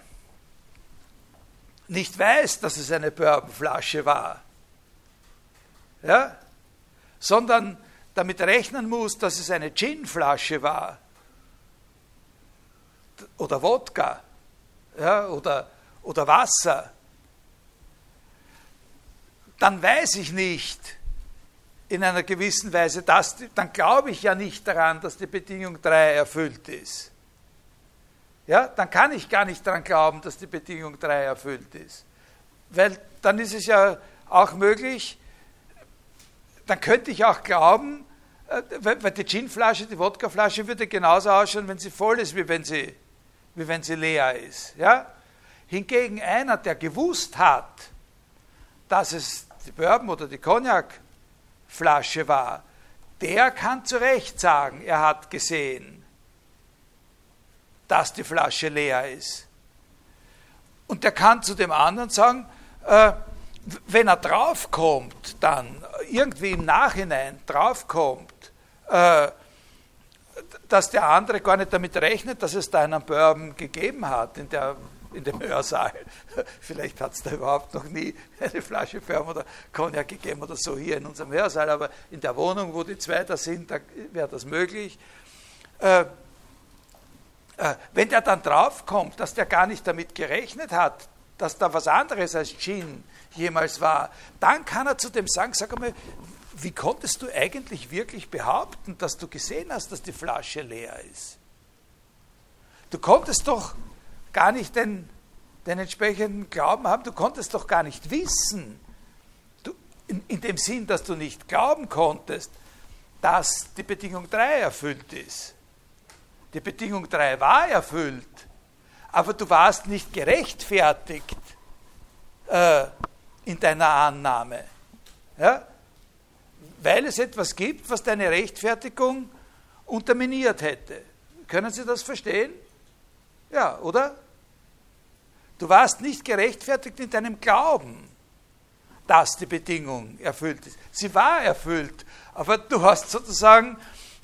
[SPEAKER 1] nicht weiß, dass es eine Bourbonflasche war, ja, sondern damit rechnen muss, dass es eine Ginflasche war oder Wodka ja, oder, oder Wasser, dann weiß ich nicht in einer gewissen Weise, dass, dann glaube ich ja nicht daran, dass die Bedingung 3 erfüllt ist ja, dann kann ich gar nicht daran glauben, dass die Bedingung 3 erfüllt ist. Weil dann ist es ja auch möglich, dann könnte ich auch glauben, äh, weil die Ginflasche, die Wodkaflasche würde genauso ausschauen, wenn sie voll ist, wie wenn sie, wie wenn sie leer ist. Ja? Hingegen einer, der gewusst hat, dass es die Bourbon oder die Cognacflasche war, der kann zu Recht sagen, er hat gesehen, dass die Flasche leer ist. Und der kann zu dem anderen sagen, äh, wenn er draufkommt, dann irgendwie im Nachhinein draufkommt, äh, dass der andere gar nicht damit rechnet, dass es da einen Bourbon gegeben hat in, der, in dem Hörsaal. Vielleicht hat es da überhaupt noch nie eine Flasche Bourbon oder Cognac gegeben oder so hier in unserem Hörsaal, aber in der Wohnung, wo die zwei da sind, da wäre das möglich. Äh, wenn der dann draufkommt, dass der gar nicht damit gerechnet hat, dass da was anderes als Gin jemals war, dann kann er zu dem sagen, sag einmal, wie konntest du eigentlich wirklich behaupten, dass du gesehen hast, dass die Flasche leer ist? Du konntest doch gar nicht den, den entsprechenden Glauben haben, du konntest doch gar nicht wissen, du, in, in dem Sinn, dass du nicht glauben konntest, dass die Bedingung 3 erfüllt ist. Die Bedingung 3 war erfüllt, aber du warst nicht gerechtfertigt äh, in deiner Annahme. Ja? Weil es etwas gibt, was deine Rechtfertigung unterminiert hätte. Können Sie das verstehen? Ja, oder? Du warst nicht gerechtfertigt in deinem Glauben, dass die Bedingung erfüllt ist. Sie war erfüllt, aber du hast sozusagen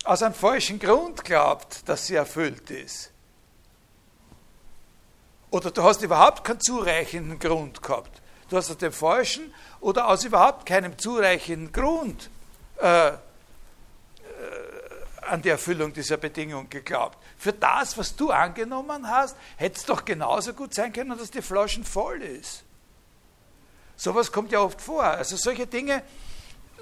[SPEAKER 1] aus einem falschen Grund glaubt, dass sie erfüllt ist. Oder du hast überhaupt keinen zureichenden Grund gehabt. Du hast aus dem falschen oder aus überhaupt keinem zureichenden Grund äh, äh, an die Erfüllung dieser Bedingung geglaubt. Für das, was du angenommen hast, hätte es doch genauso gut sein können, dass die Flaschen voll ist. Sowas kommt ja oft vor. Also solche Dinge,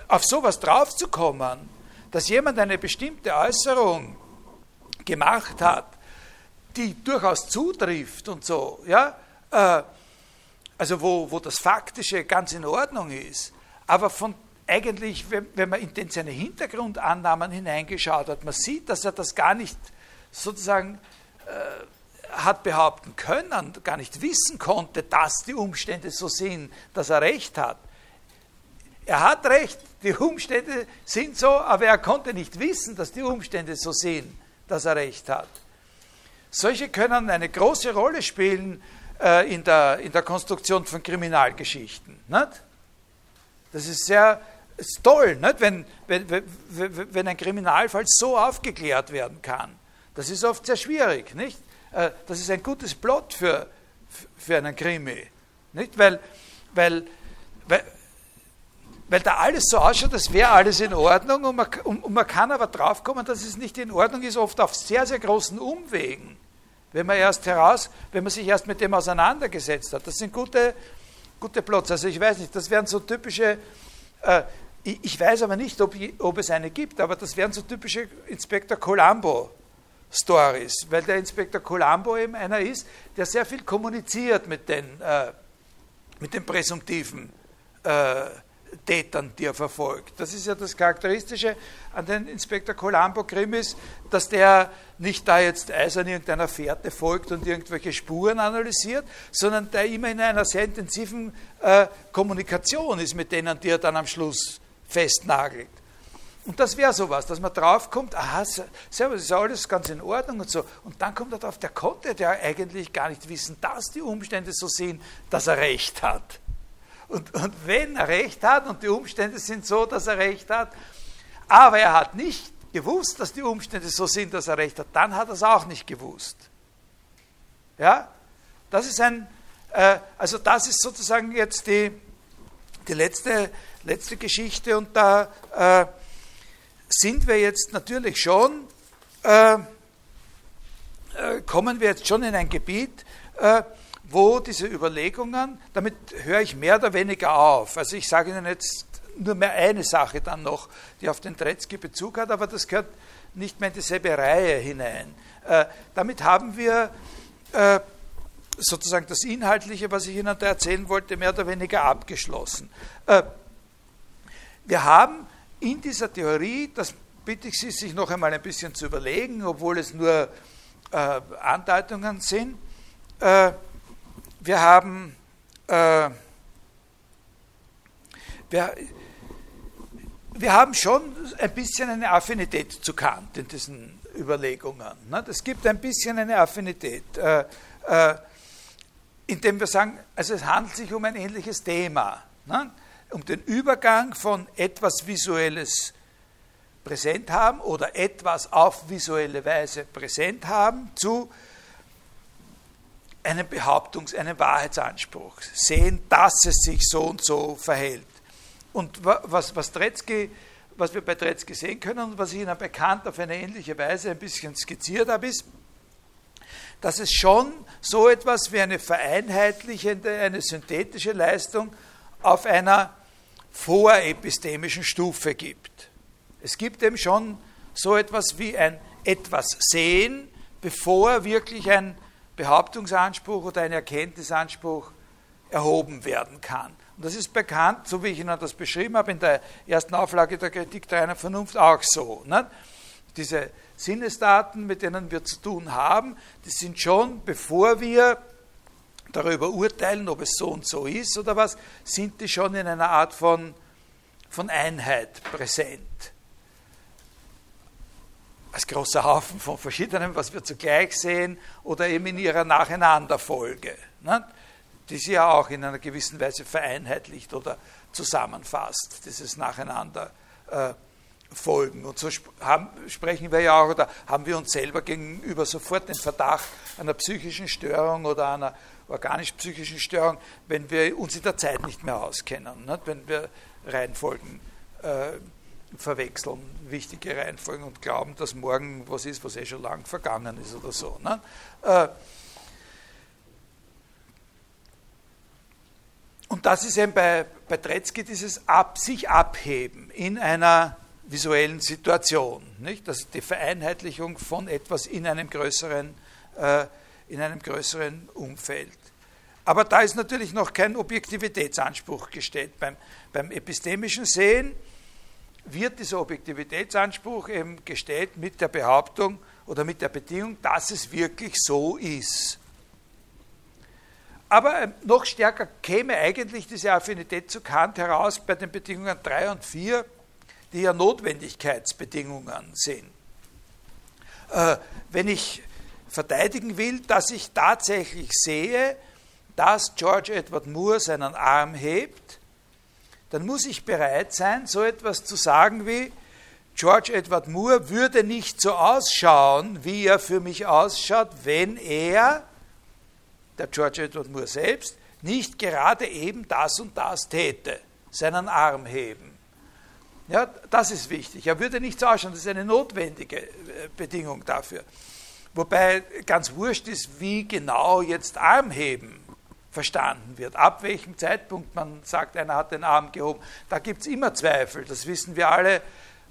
[SPEAKER 1] auf sowas draufzukommen, dass jemand eine bestimmte Äußerung gemacht hat, die durchaus zutrifft und so, ja, äh, also wo, wo das Faktische ganz in Ordnung ist, aber von eigentlich, wenn, wenn man in seine Hintergrundannahmen hineingeschaut hat, man sieht, dass er das gar nicht sozusagen äh, hat behaupten können, gar nicht wissen konnte, dass die Umstände so sind, dass er recht hat. Er hat recht, die Umstände sind so, aber er konnte nicht wissen, dass die Umstände so sind, dass er recht hat. Solche können eine große Rolle spielen äh, in, der, in der Konstruktion von Kriminalgeschichten. Nicht? Das ist sehr ist toll, nicht? Wenn, wenn, wenn ein Kriminalfall so aufgeklärt werden kann. Das ist oft sehr schwierig. Nicht? Äh, das ist ein gutes Plot für, für einen Krimi. Nicht? Weil, weil, weil weil da alles so ausschaut, als wäre alles in Ordnung und man, und, und man kann aber draufkommen, dass es nicht in Ordnung ist, oft auf sehr, sehr großen Umwegen, wenn man erst heraus, wenn man sich erst mit dem auseinandergesetzt hat. Das sind gute, gute Plots. Also ich weiß nicht, das wären so typische, äh, ich, ich, weiß aber nicht, ob, ob, es eine gibt, aber das wären so typische Inspektor Columbo Stories, weil der Inspektor Columbo eben einer ist, der sehr viel kommuniziert mit den, äh, mit den präsumptiven äh, Tätern, die er verfolgt. Das ist ja das Charakteristische an den Inspektor Columbo Krimis, dass der nicht da jetzt eisern irgendeiner Fährte folgt und irgendwelche Spuren analysiert, sondern der immer in einer sehr intensiven äh, Kommunikation ist mit denen, die er dann am Schluss festnagelt. Und das wäre sowas, dass man draufkommt, aha, servus, ist alles ganz in Ordnung und so. Und dann kommt er drauf, der konnte ja eigentlich gar nicht wissen, dass die Umstände so sind, dass er recht hat. Und, und wenn er recht hat und die Umstände sind so, dass er recht hat, aber er hat nicht gewusst, dass die Umstände so sind, dass er recht hat, dann hat er es auch nicht gewusst. Ja, das ist ein, äh, also das ist sozusagen jetzt die, die letzte, letzte Geschichte und da äh, sind wir jetzt natürlich schon, äh, äh, kommen wir jetzt schon in ein Gebiet, äh, wo diese Überlegungen, damit höre ich mehr oder weniger auf. Also ich sage Ihnen jetzt nur mehr eine Sache dann noch, die auf den Tretzky Bezug hat, aber das gehört nicht mehr in dieselbe Reihe hinein. Äh, damit haben wir äh, sozusagen das Inhaltliche, was ich Ihnen da erzählen wollte, mehr oder weniger abgeschlossen. Äh, wir haben in dieser Theorie, das bitte ich Sie, sich noch einmal ein bisschen zu überlegen, obwohl es nur äh, Andeutungen sind. Wir haben, äh, wir, wir haben schon ein bisschen eine Affinität zu Kant in diesen Überlegungen. Ne? Es gibt ein bisschen eine Affinität, äh, äh, indem wir sagen, also es handelt sich um ein ähnliches Thema. Ne? um den Übergang von etwas Visuelles präsent haben oder etwas auf visuelle Weise präsent haben zu einem Behauptungs-, einem Wahrheitsanspruch. Sehen, dass es sich so und so verhält. Und was, was, Tretzky, was wir bei Tretzky sehen können und was ich Ihnen bekannt auf eine ähnliche Weise ein bisschen skizziert habe, ist, dass es schon so etwas wie eine vereinheitlichende, eine synthetische Leistung auf einer vorepistemischen Stufe gibt. Es gibt eben schon so etwas wie ein etwas sehen, bevor wirklich ein Behauptungsanspruch oder ein Erkenntnisanspruch erhoben werden kann. Und das ist bekannt, so wie ich Ihnen das beschrieben habe, in der ersten Auflage der Kritik der reinen Vernunft auch so. Ne? Diese Sinnesdaten, mit denen wir zu tun haben, die sind schon, bevor wir darüber urteilen, ob es so und so ist oder was, sind die schon in einer Art von, von Einheit präsent. Als großer Haufen von verschiedenen, was wir zugleich sehen, oder eben in ihrer Nacheinanderfolge, ne? die sie ja auch in einer gewissen Weise vereinheitlicht oder zusammenfasst, dieses Nacheinander. Äh, folgen. Und so haben, sprechen wir ja auch, oder haben wir uns selber gegenüber sofort den Verdacht einer psychischen Störung oder einer organisch-psychischen Störung, wenn wir uns in der Zeit nicht mehr auskennen, nicht? wenn wir Reihenfolgen äh, verwechseln, wichtige Reihenfolgen und glauben, dass morgen was ist, was eh schon lang vergangen ist oder so. Äh, und das ist eben bei, bei Tretzky dieses Ab, sich abheben in einer visuellen Situation, nicht? Das ist die Vereinheitlichung von etwas in einem größeren, äh, in einem größeren Umfeld. Aber da ist natürlich noch kein Objektivitätsanspruch gestellt. Beim, beim epistemischen Sehen wird dieser Objektivitätsanspruch eben gestellt mit der Behauptung oder mit der Bedingung, dass es wirklich so ist. Aber ähm, noch stärker käme eigentlich diese Affinität zu Kant heraus bei den Bedingungen 3 und 4, die ja Notwendigkeitsbedingungen sind. Äh, wenn ich verteidigen will, dass ich tatsächlich sehe, dass George Edward Moore seinen Arm hebt, dann muss ich bereit sein, so etwas zu sagen wie, George Edward Moore würde nicht so ausschauen, wie er für mich ausschaut, wenn er, der George Edward Moore selbst, nicht gerade eben das und das täte. seinen Arm heben. Ja, das ist wichtig. Er würde nicht so ausschauen, das ist eine notwendige äh, Bedingung dafür. Wobei ganz wurscht ist, wie genau jetzt Armheben verstanden wird. Ab welchem Zeitpunkt man sagt, einer hat den Arm gehoben, da gibt es immer Zweifel. Das wissen wir alle.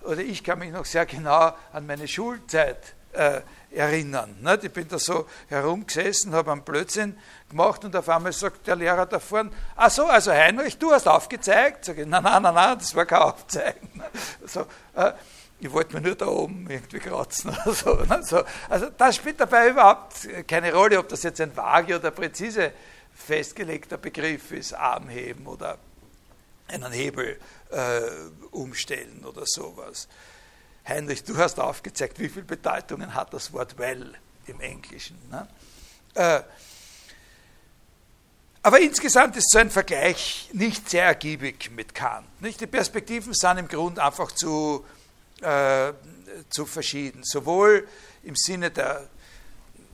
[SPEAKER 1] Oder ich kann mich noch sehr genau an meine Schulzeit äh, erinnern. Ne? Ich bin da so herumgesessen, habe einen Blödsinn gemacht und auf einmal sagt der Lehrer da vorne, ach so, also Heinrich, du hast aufgezeigt? Sag ich, nein, nein, nein, nein, das war kein Aufzeigen. So, äh, ich wollte mir nur da oben irgendwie kratzen oder so, ne? so. Also das spielt dabei überhaupt keine Rolle, ob das jetzt ein vage oder präzise festgelegter Begriff ist, Armheben oder einen Hebel äh, umstellen oder sowas. Heinrich, du hast aufgezeigt, wie viele Bedeutungen hat das Wort well im Englischen. Ne? Äh, aber insgesamt ist so ein Vergleich nicht sehr ergiebig mit Kant. Nicht? Die Perspektiven sind im Grunde einfach zu, äh, zu verschieden, sowohl im Sinne der,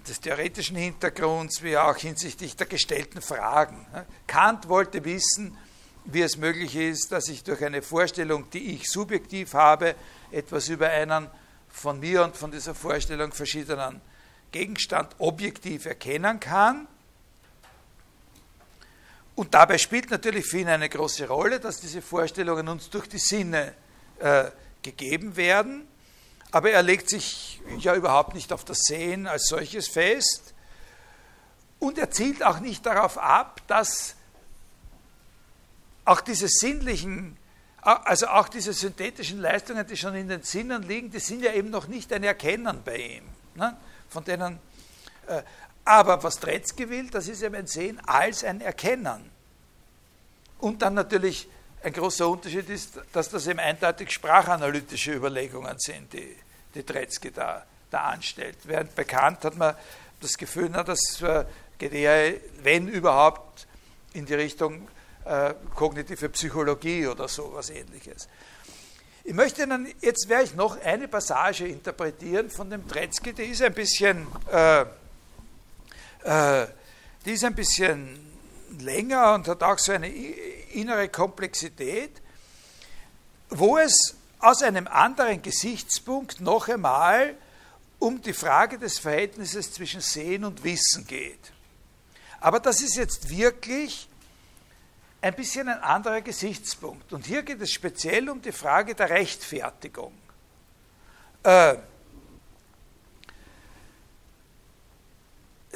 [SPEAKER 1] des theoretischen Hintergrunds wie auch hinsichtlich der gestellten Fragen. Kant wollte wissen, wie es möglich ist, dass ich durch eine Vorstellung, die ich subjektiv habe, etwas über einen von mir und von dieser Vorstellung verschiedenen Gegenstand objektiv erkennen kann. Und dabei spielt natürlich für ihn eine große Rolle, dass diese Vorstellungen uns durch die Sinne äh, gegeben werden. Aber er legt sich ja überhaupt nicht auf das Sehen als solches fest. Und er zielt auch nicht darauf ab, dass auch diese sinnlichen also auch diese synthetischen Leistungen, die schon in den Sinnen liegen, die sind ja eben noch nicht ein Erkennen bei ihm. Ne? Von denen, äh, aber was Tretzky will, das ist eben ein Sehen als ein Erkennen. Und dann natürlich ein großer Unterschied ist, dass das eben eindeutig sprachanalytische Überlegungen sind, die, die Tretzky da, da anstellt. Während bekannt hat man das Gefühl, na, das äh, geht eher, wenn überhaupt, in die Richtung äh, kognitive Psychologie oder so was ähnliches. Ich möchte Ihnen, jetzt werde ich noch eine Passage interpretieren von dem Tretzky, die ist ein bisschen, äh, äh, die ist ein bisschen länger und hat auch so eine innere Komplexität, wo es aus einem anderen Gesichtspunkt noch einmal um die Frage des Verhältnisses zwischen Sehen und Wissen geht. Aber das ist jetzt wirklich ein bisschen ein anderer Gesichtspunkt. Und hier geht es speziell um die Frage der Rechtfertigung. Äh,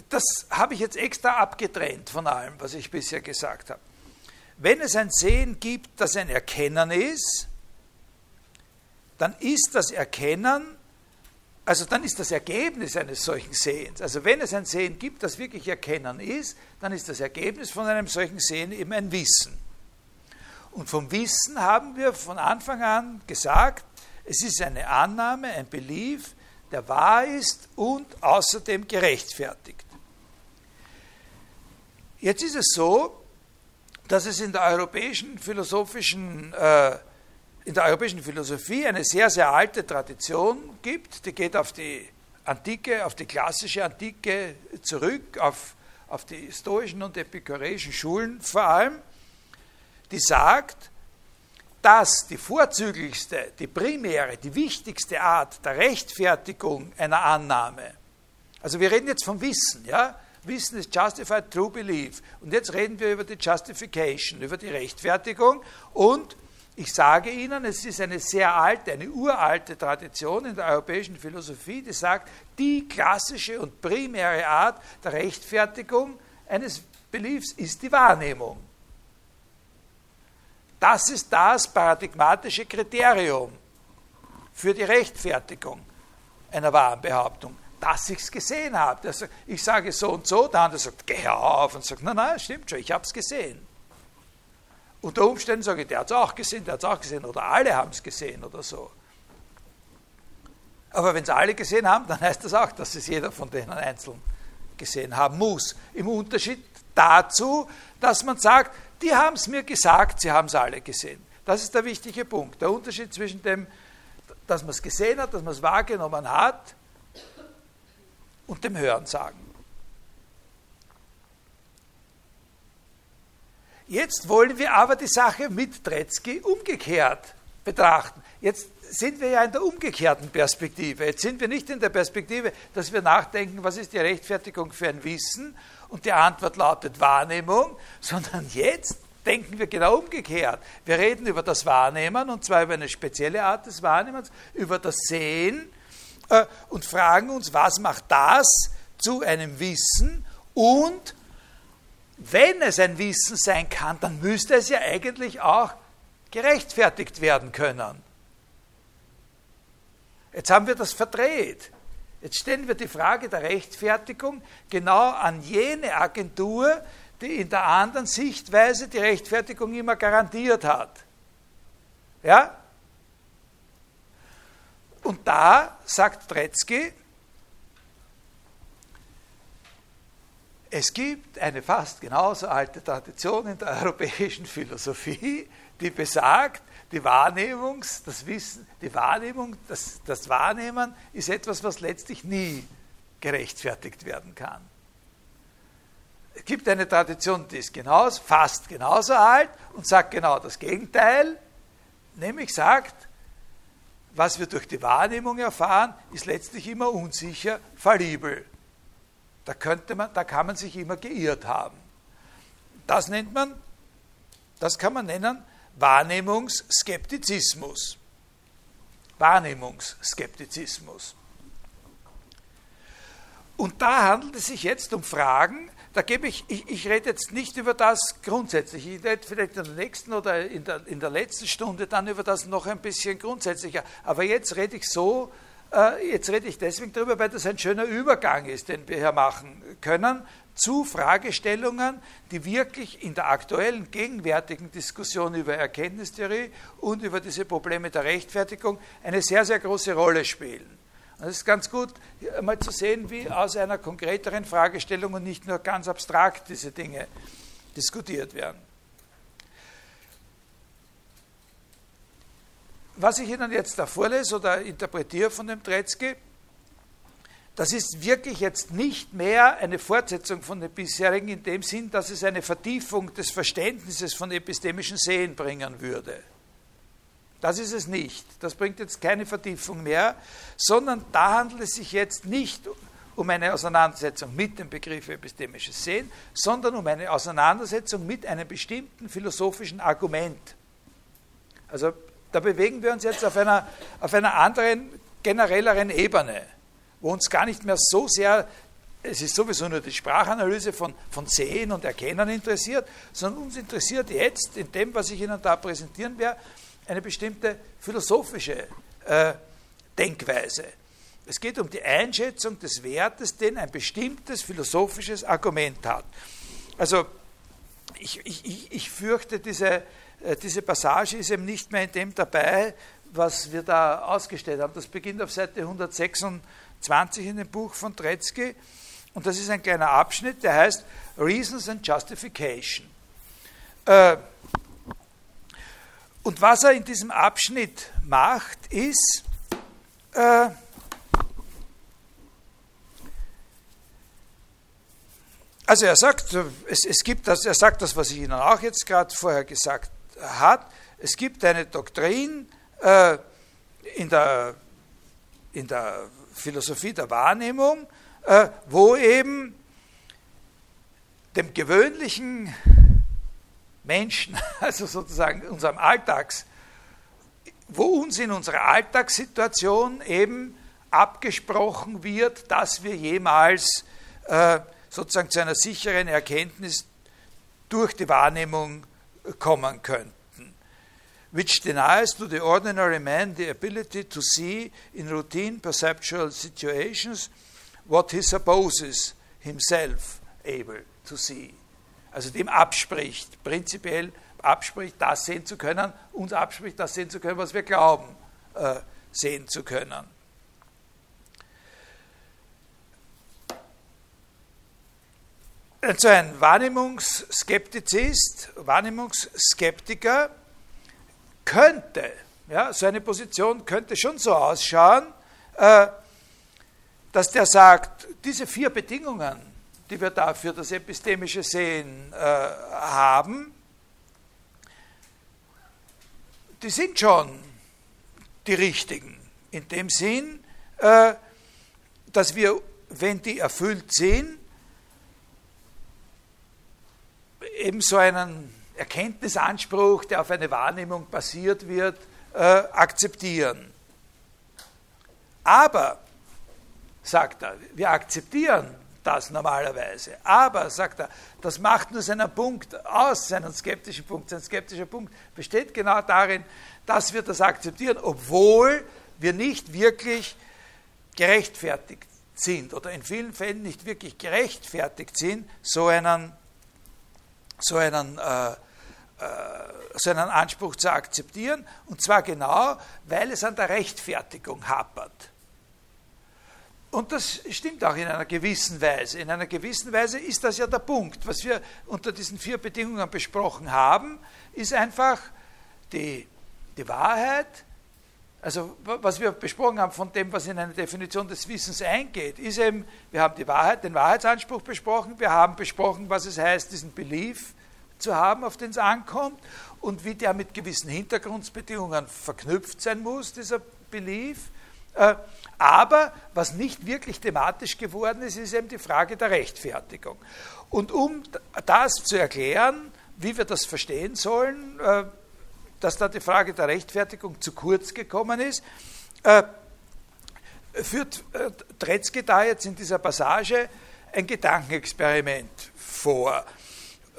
[SPEAKER 1] das habe ich jetzt extra abgetrennt von allem, was ich bisher gesagt habe. Wenn es ein Sehen gibt, das ein Erkennen ist, dann ist das Erkennen also dann ist das Ergebnis eines solchen Sehens, also wenn es ein Sehen gibt, das wirklich Erkennen ist, dann ist das Ergebnis von einem solchen Sehen eben ein Wissen. Und vom Wissen haben wir von Anfang an gesagt, es ist eine Annahme, ein Belief, der wahr ist und außerdem gerechtfertigt. Jetzt ist es so, dass es in der europäischen philosophischen äh, in der europäischen Philosophie eine sehr, sehr alte Tradition gibt, die geht auf die Antike, auf die klassische Antike zurück, auf, auf die stoischen und epikureischen Schulen vor allem, die sagt, dass die vorzüglichste, die primäre, die wichtigste Art der Rechtfertigung einer Annahme, also wir reden jetzt vom Wissen, ja, Wissen ist justified true belief. Und jetzt reden wir über die Justification, über die Rechtfertigung und ich sage Ihnen, es ist eine sehr alte, eine uralte Tradition in der europäischen Philosophie, die sagt, die klassische und primäre Art der Rechtfertigung eines Beliefs ist die Wahrnehmung. Das ist das paradigmatische Kriterium für die Rechtfertigung einer wahren Behauptung, dass ich es gesehen habe. Ich sage so und so, der andere sagt, geh auf und sagt, nein, nein, stimmt schon, ich habe es gesehen. Unter Umständen sage ich, der hat es auch gesehen, der hat es auch gesehen oder alle haben es gesehen oder so. Aber wenn es alle gesehen haben, dann heißt das auch, dass es jeder von denen einzeln gesehen haben muss. Im Unterschied dazu, dass man sagt, die haben es mir gesagt, sie haben es alle gesehen. Das ist der wichtige Punkt. Der Unterschied zwischen dem, dass man es gesehen hat, dass man es wahrgenommen hat und dem Hören sagen. Jetzt wollen wir aber die Sache mit Tretzky umgekehrt betrachten. Jetzt sind wir ja in der umgekehrten Perspektive. Jetzt sind wir nicht in der Perspektive, dass wir nachdenken, was ist die Rechtfertigung für ein Wissen und die Antwort lautet Wahrnehmung, sondern jetzt denken wir genau umgekehrt. Wir reden über das Wahrnehmen und zwar über eine spezielle Art des Wahrnehmens, über das Sehen äh, und fragen uns, was macht das zu einem Wissen und wenn es ein Wissen sein kann, dann müsste es ja eigentlich auch gerechtfertigt werden können. Jetzt haben wir das verdreht. Jetzt stellen wir die Frage der Rechtfertigung genau an jene Agentur, die in der anderen Sichtweise die Rechtfertigung immer garantiert hat. Ja? Und da sagt Tretzky, es gibt eine fast genauso alte Tradition in der europäischen Philosophie, die besagt, die Wahrnehmungs, das Wissen, die Wahrnehmung, das, das Wahrnehmen ist etwas, was letztlich nie gerechtfertigt werden kann. Es gibt eine Tradition, die ist genauso, fast genauso alt und sagt genau das Gegenteil, nämlich sagt, was wir durch die Wahrnehmung erfahren, ist letztlich immer unsicher, fallibel. Da, könnte man, da kann man sich immer geirrt haben. Das nennt man, das kann man nennen Wahrnehmungsskeptizismus. Wahrnehmungsskeptizismus. Und da handelt es sich jetzt um Fragen, da gebe ich, ich, ich rede jetzt nicht über das grundsätzlich, ich rede vielleicht in der nächsten oder in der, in der letzten Stunde dann über das noch ein bisschen grundsätzlicher, aber jetzt rede ich so, jetzt rede ich deswegen darüber, weil das ein schöner Übergang ist, den wir hier machen können, zu Fragestellungen, die wirklich in der aktuellen, gegenwärtigen Diskussion über Erkenntnistheorie und über diese Probleme der Rechtfertigung eine sehr, sehr große Rolle spielen. Es ist ganz gut, mal zu sehen, wie aus einer konkreteren Fragestellung und nicht nur ganz abstrakt diese Dinge diskutiert werden. Was ich Ihnen jetzt da vorlese oder interpretiere von dem Tretzky, das ist wirklich jetzt nicht mehr eine Fortsetzung von dem bisherigen in dem Sinn, dass es eine Vertiefung des Verständnisses von epistemischen Sehen bringen würde. Das ist es nicht. Das bringt jetzt keine Vertiefung mehr, sondern da handelt es sich jetzt nicht um eine Auseinandersetzung mit dem Begriff epistemisches Sehen, sondern um eine Auseinandersetzung mit einem bestimmten philosophischen Argument. Also da bewegen wir uns jetzt auf einer, auf einer anderen, generelleren Ebene, wo uns gar nicht mehr so sehr, es ist sowieso nur die Sprachanalyse von, von Sehen und Erkennen interessiert, sondern uns interessiert jetzt in dem, was ich Ihnen da präsentieren werde, eine bestimmte philosophische äh, Denkweise. Es geht um die Einschätzung des Wertes, den ein bestimmtes philosophisches Argument hat. Also ich, ich, ich fürchte, diese, diese Passage ist eben nicht mehr in dem dabei, was wir da ausgestellt haben. Das beginnt auf Seite 126 in dem Buch von Tretzky und das ist ein kleiner Abschnitt, der heißt Reasons and Justification. Äh, und was er in diesem Abschnitt macht, ist, äh, also er sagt, es gibt das, er sagt das, was ich Ihnen auch jetzt gerade vorher gesagt hat, es gibt eine Doktrin äh, in, der, in der Philosophie der Wahrnehmung, äh, wo eben dem gewöhnlichen Menschen, also sozusagen unserem Alltags, wo uns in unserer Alltagssituation eben abgesprochen wird, dass wir jemals äh, sozusagen zu einer sicheren Erkenntnis durch die Wahrnehmung kommen könnten. Which denies to the ordinary man the ability to see in routine perceptual situations what he supposes himself able to see also dem abspricht, prinzipiell abspricht, das sehen zu können, uns abspricht, das sehen zu können, was wir glauben, äh, sehen zu können. Also ein Wahrnehmungsskeptizist, Wahrnehmungsskeptiker könnte, ja, so eine Position könnte schon so ausschauen, äh, dass der sagt, diese vier Bedingungen, die wir da für das epistemische Sehen äh, haben, die sind schon die richtigen. In dem Sinn, äh, dass wir, wenn die erfüllt sind, eben so einen Erkenntnisanspruch, der auf eine Wahrnehmung basiert wird, äh, akzeptieren. Aber, sagt er, wir akzeptieren das normalerweise. Aber, sagt er, das macht nur seinen Punkt aus, seinen skeptischen Punkt. Sein skeptischer Punkt besteht genau darin, dass wir das akzeptieren, obwohl wir nicht wirklich gerechtfertigt sind oder in vielen Fällen nicht wirklich gerechtfertigt sind, so einen, so einen, äh, äh, so einen Anspruch zu akzeptieren. Und zwar genau, weil es an der Rechtfertigung hapert. Und das stimmt auch in einer gewissen Weise. In einer gewissen Weise ist das ja der Punkt. Was wir unter diesen vier Bedingungen besprochen haben, ist einfach die, die Wahrheit, also was wir besprochen haben von dem, was in eine Definition des Wissens eingeht, ist eben, wir haben die Wahrheit, den Wahrheitsanspruch besprochen, wir haben besprochen, was es heißt, diesen Belief zu haben, auf den es ankommt und wie der mit gewissen Hintergrundbedingungen verknüpft sein muss, dieser Belief. Äh, aber was nicht wirklich thematisch geworden ist, ist eben die Frage der Rechtfertigung. Und um das zu erklären, wie wir das verstehen sollen, äh, dass da die Frage der Rechtfertigung zu kurz gekommen ist, äh, führt Tretzky da jetzt in dieser Passage ein Gedankenexperiment vor.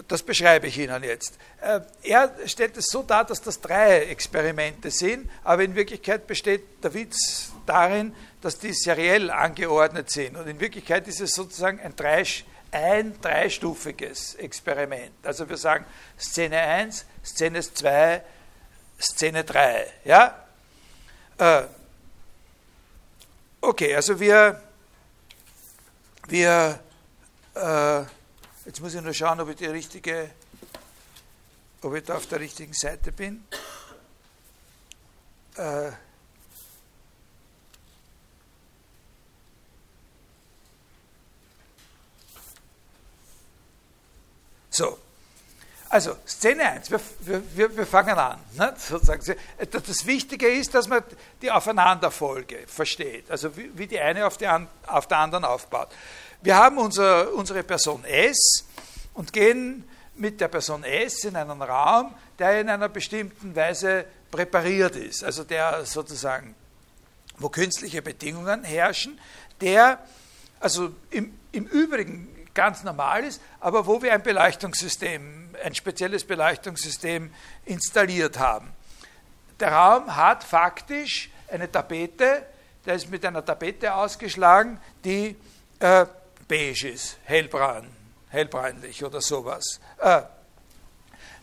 [SPEAKER 1] Das beschreibe ich Ihnen jetzt. Äh, er stellt es so dar, dass das drei Experimente sind, aber in Wirklichkeit besteht der Witz darin, dass die seriell angeordnet sind. Und in Wirklichkeit ist es sozusagen ein, drei, ein dreistufiges Experiment. Also wir sagen Szene 1, Szene 2, Szene 3. Ja? Äh, okay, also wir, wir äh, Jetzt muss ich nur schauen, ob ich die richtige, ob ich da auf der richtigen Seite bin. Äh, so, also Szene 1, wir, wir, wir fangen an. Ne, sozusagen. Das Wichtige ist, dass man die Aufeinanderfolge versteht, also wie, wie die eine auf, die, auf der anderen aufbaut. Wir haben unser, unsere Person S und gehen mit der Person S in einen Raum, der in einer bestimmten Weise präpariert ist, also der sozusagen, wo künstliche Bedingungen herrschen, der also im, im Übrigen ganz normal ist, aber wo wir ein Beleuchtungssystem, ein spezielles Beleuchtungssystem installiert haben. Der Raum hat faktisch eine Tapete, der ist mit einer Tapete ausgeschlagen, die äh, beige ist, hellbraun, hellbräunlich oder sowas. Äh,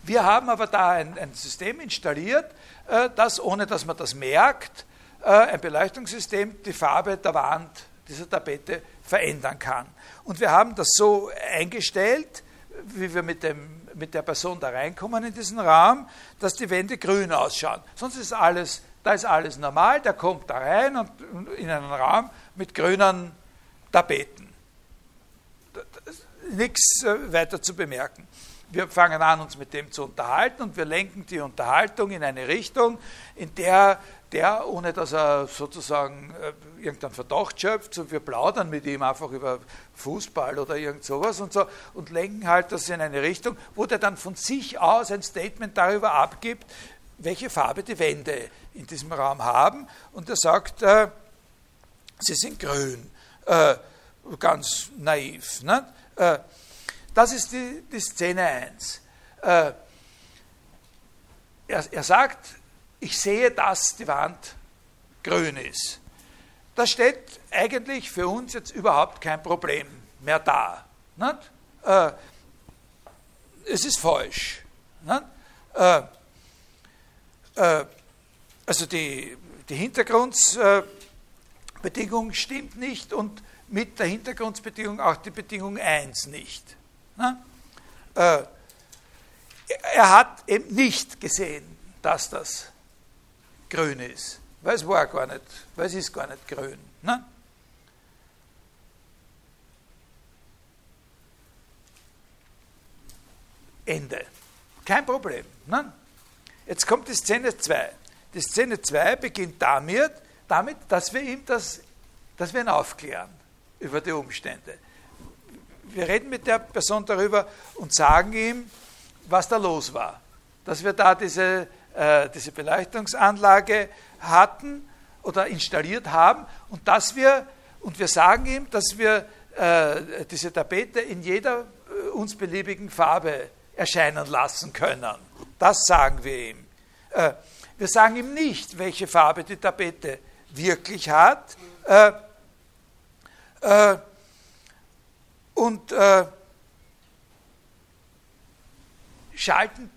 [SPEAKER 1] wir haben aber da ein, ein System installiert, äh, das, ohne dass man das merkt, äh, ein Beleuchtungssystem die Farbe der Wand dieser Tapete verändern kann. Und wir haben das so eingestellt, wie wir mit, dem, mit der Person da reinkommen in diesen Raum, dass die Wände grün ausschauen. Sonst ist alles, da ist alles normal, der kommt da rein und in einen Raum mit grünen Tapeten nichts äh, weiter zu bemerken. Wir fangen an, uns mit dem zu unterhalten und wir lenken die Unterhaltung in eine Richtung, in der der, ohne dass er sozusagen äh, irgendeinen Verdacht schöpft, so wir plaudern mit ihm einfach über Fußball oder irgend sowas und so und lenken halt das in eine Richtung, wo der dann von sich aus ein Statement darüber abgibt, welche Farbe die Wände in diesem Raum haben und er sagt, äh, sie sind grün, äh, ganz naiv. Ne? Äh, das ist die, die Szene 1. Äh, er, er sagt, ich sehe, dass die Wand grün ist. Das stellt eigentlich für uns jetzt überhaupt kein Problem mehr dar. Äh, es ist falsch. Äh, äh, also die, die Hintergrundbedingung stimmt nicht und mit der Hintergrundbedingung auch die Bedingung 1 nicht. Äh, er hat eben nicht gesehen, dass das grün ist. Weil es war gar nicht, weil es ist gar nicht grün. Ne? Ende. Kein Problem. Ne? Jetzt kommt die Szene 2. Die Szene 2 beginnt damit, damit, dass wir ihm das, dass wir ihn aufklären über die Umstände. Wir reden mit der Person darüber und sagen ihm, was da los war. Dass wir da diese, äh, diese Beleuchtungsanlage hatten oder installiert haben und dass wir, und wir sagen ihm, dass wir äh, diese Tapete in jeder äh, uns beliebigen Farbe erscheinen lassen können. Das sagen wir ihm. Äh, wir sagen ihm nicht, welche Farbe die Tapete wirklich hat. Äh, äh, und schalten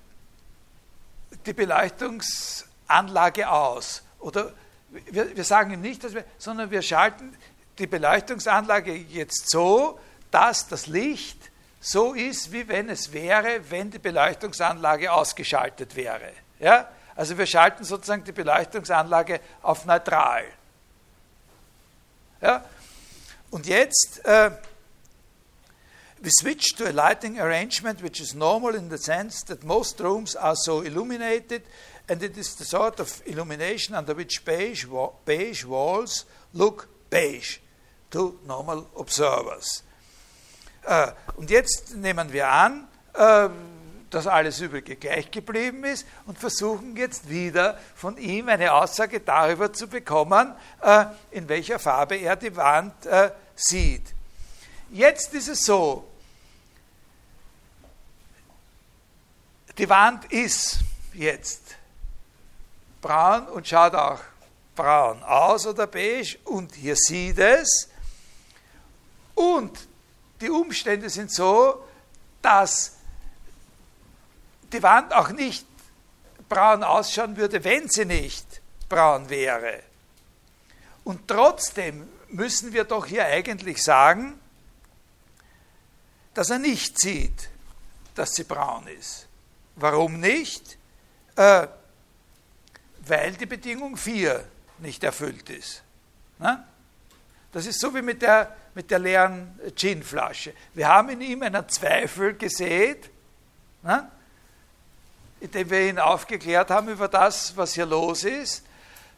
[SPEAKER 1] die Beleuchtungsanlage aus. Oder wir, wir sagen ihm nicht, dass wir, sondern wir schalten die Beleuchtungsanlage jetzt so, dass das Licht so ist, wie wenn es wäre, wenn die Beleuchtungsanlage ausgeschaltet wäre. Ja? Also wir schalten sozusagen die Beleuchtungsanlage auf neutral. Ja? Und jetzt, äh, we switch to a lighting arrangement which is normal in the sense that most rooms are so illuminated and it is the sort of illumination under which beige, beige walls look beige to normal observers. Äh, und jetzt nehmen wir an, äh, dass alles übrige gleich geblieben ist und versuchen jetzt wieder von ihm eine Aussage darüber zu bekommen, äh, in welcher Farbe er die Wand sieht. Jetzt ist es so, die Wand ist jetzt braun und schaut auch braun aus oder beige und hier sieht es und die Umstände sind so, dass die Wand auch nicht braun ausschauen würde, wenn sie nicht braun wäre. Und trotzdem müssen wir doch hier eigentlich sagen, dass er nicht sieht, dass sie braun ist. Warum nicht? Äh, weil die Bedingung 4 nicht erfüllt ist. Na? Das ist so wie mit der mit der leeren Ginflasche. Wir haben in ihm einen Zweifel gesät, ne? indem wir ihn aufgeklärt haben über das, was hier los ist,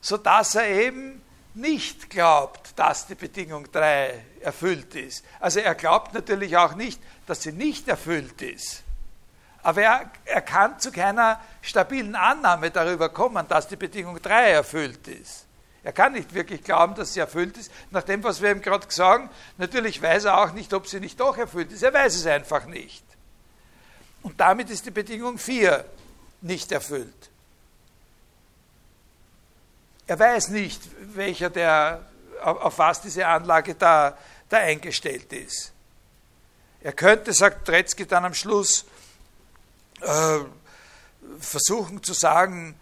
[SPEAKER 1] sodass er eben nicht glaubt, dass die Bedingung 3 erfüllt ist. Also er glaubt natürlich auch nicht, dass sie nicht erfüllt ist. Aber er, er kann zu keiner stabilen Annahme darüber kommen, dass die Bedingung 3 erfüllt ist. Er kann nicht wirklich glauben, dass sie erfüllt ist. Nach dem, was wir ihm gerade sagen, natürlich weiß er auch nicht, ob sie nicht doch erfüllt ist. Er weiß es einfach nicht. Und damit ist die Bedingung 4 nicht erfüllt. Er weiß nicht, welcher der, auf was diese Anlage da, da eingestellt ist. Er könnte, sagt Tretzky dann am Schluss, äh, versuchen zu sagen,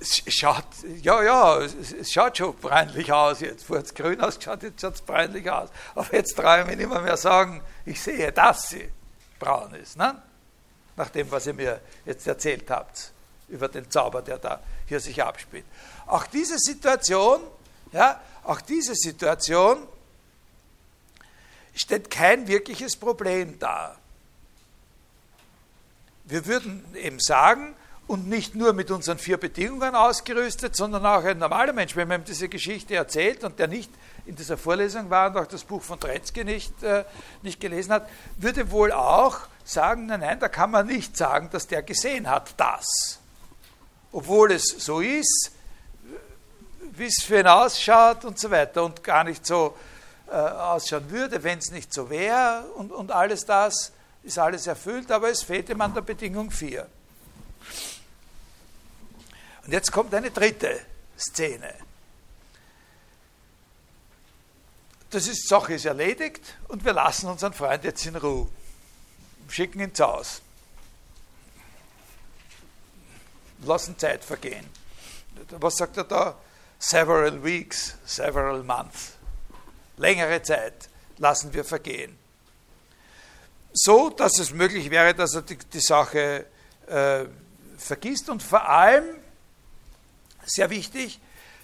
[SPEAKER 1] es schaut, ja, ja, es, schaut schon breinlich aus jetzt. Vorher hat es grün ausgeschaut, jetzt schaut es breinlich aus. Aber jetzt traue ich mich nicht mehr, mehr sagen, ich sehe, dass sie braun ist. Ne? Nach dem, was ihr mir jetzt erzählt habt über den Zauber, der da hier sich abspielt. Auch diese Situation, ja, auch diese Situation stellt kein wirkliches Problem dar. Wir würden eben sagen, und nicht nur mit unseren vier Bedingungen ausgerüstet, sondern auch ein normaler Mensch, wenn man ihm diese Geschichte erzählt und der nicht in dieser Vorlesung war und auch das Buch von Tretzky nicht, äh, nicht gelesen hat, würde wohl auch sagen, nein, nein, da kann man nicht sagen, dass der gesehen hat, das. Obwohl es so ist, wie es für ihn ausschaut und so weiter und gar nicht so äh, ausschauen würde, wenn es nicht so wäre und, und alles das ist alles erfüllt, aber es fehlt ihm an der Bedingung 4. Und jetzt kommt eine dritte Szene. Das ist, Sache ist erledigt und wir lassen unseren Freund jetzt in Ruhe. Schicken ihn zu Hause. Lassen Zeit vergehen. Was sagt er da? Several weeks, several months. Längere Zeit lassen wir vergehen. So, dass es möglich wäre, dass er die, die Sache äh, vergisst und vor allem sehr wichtig,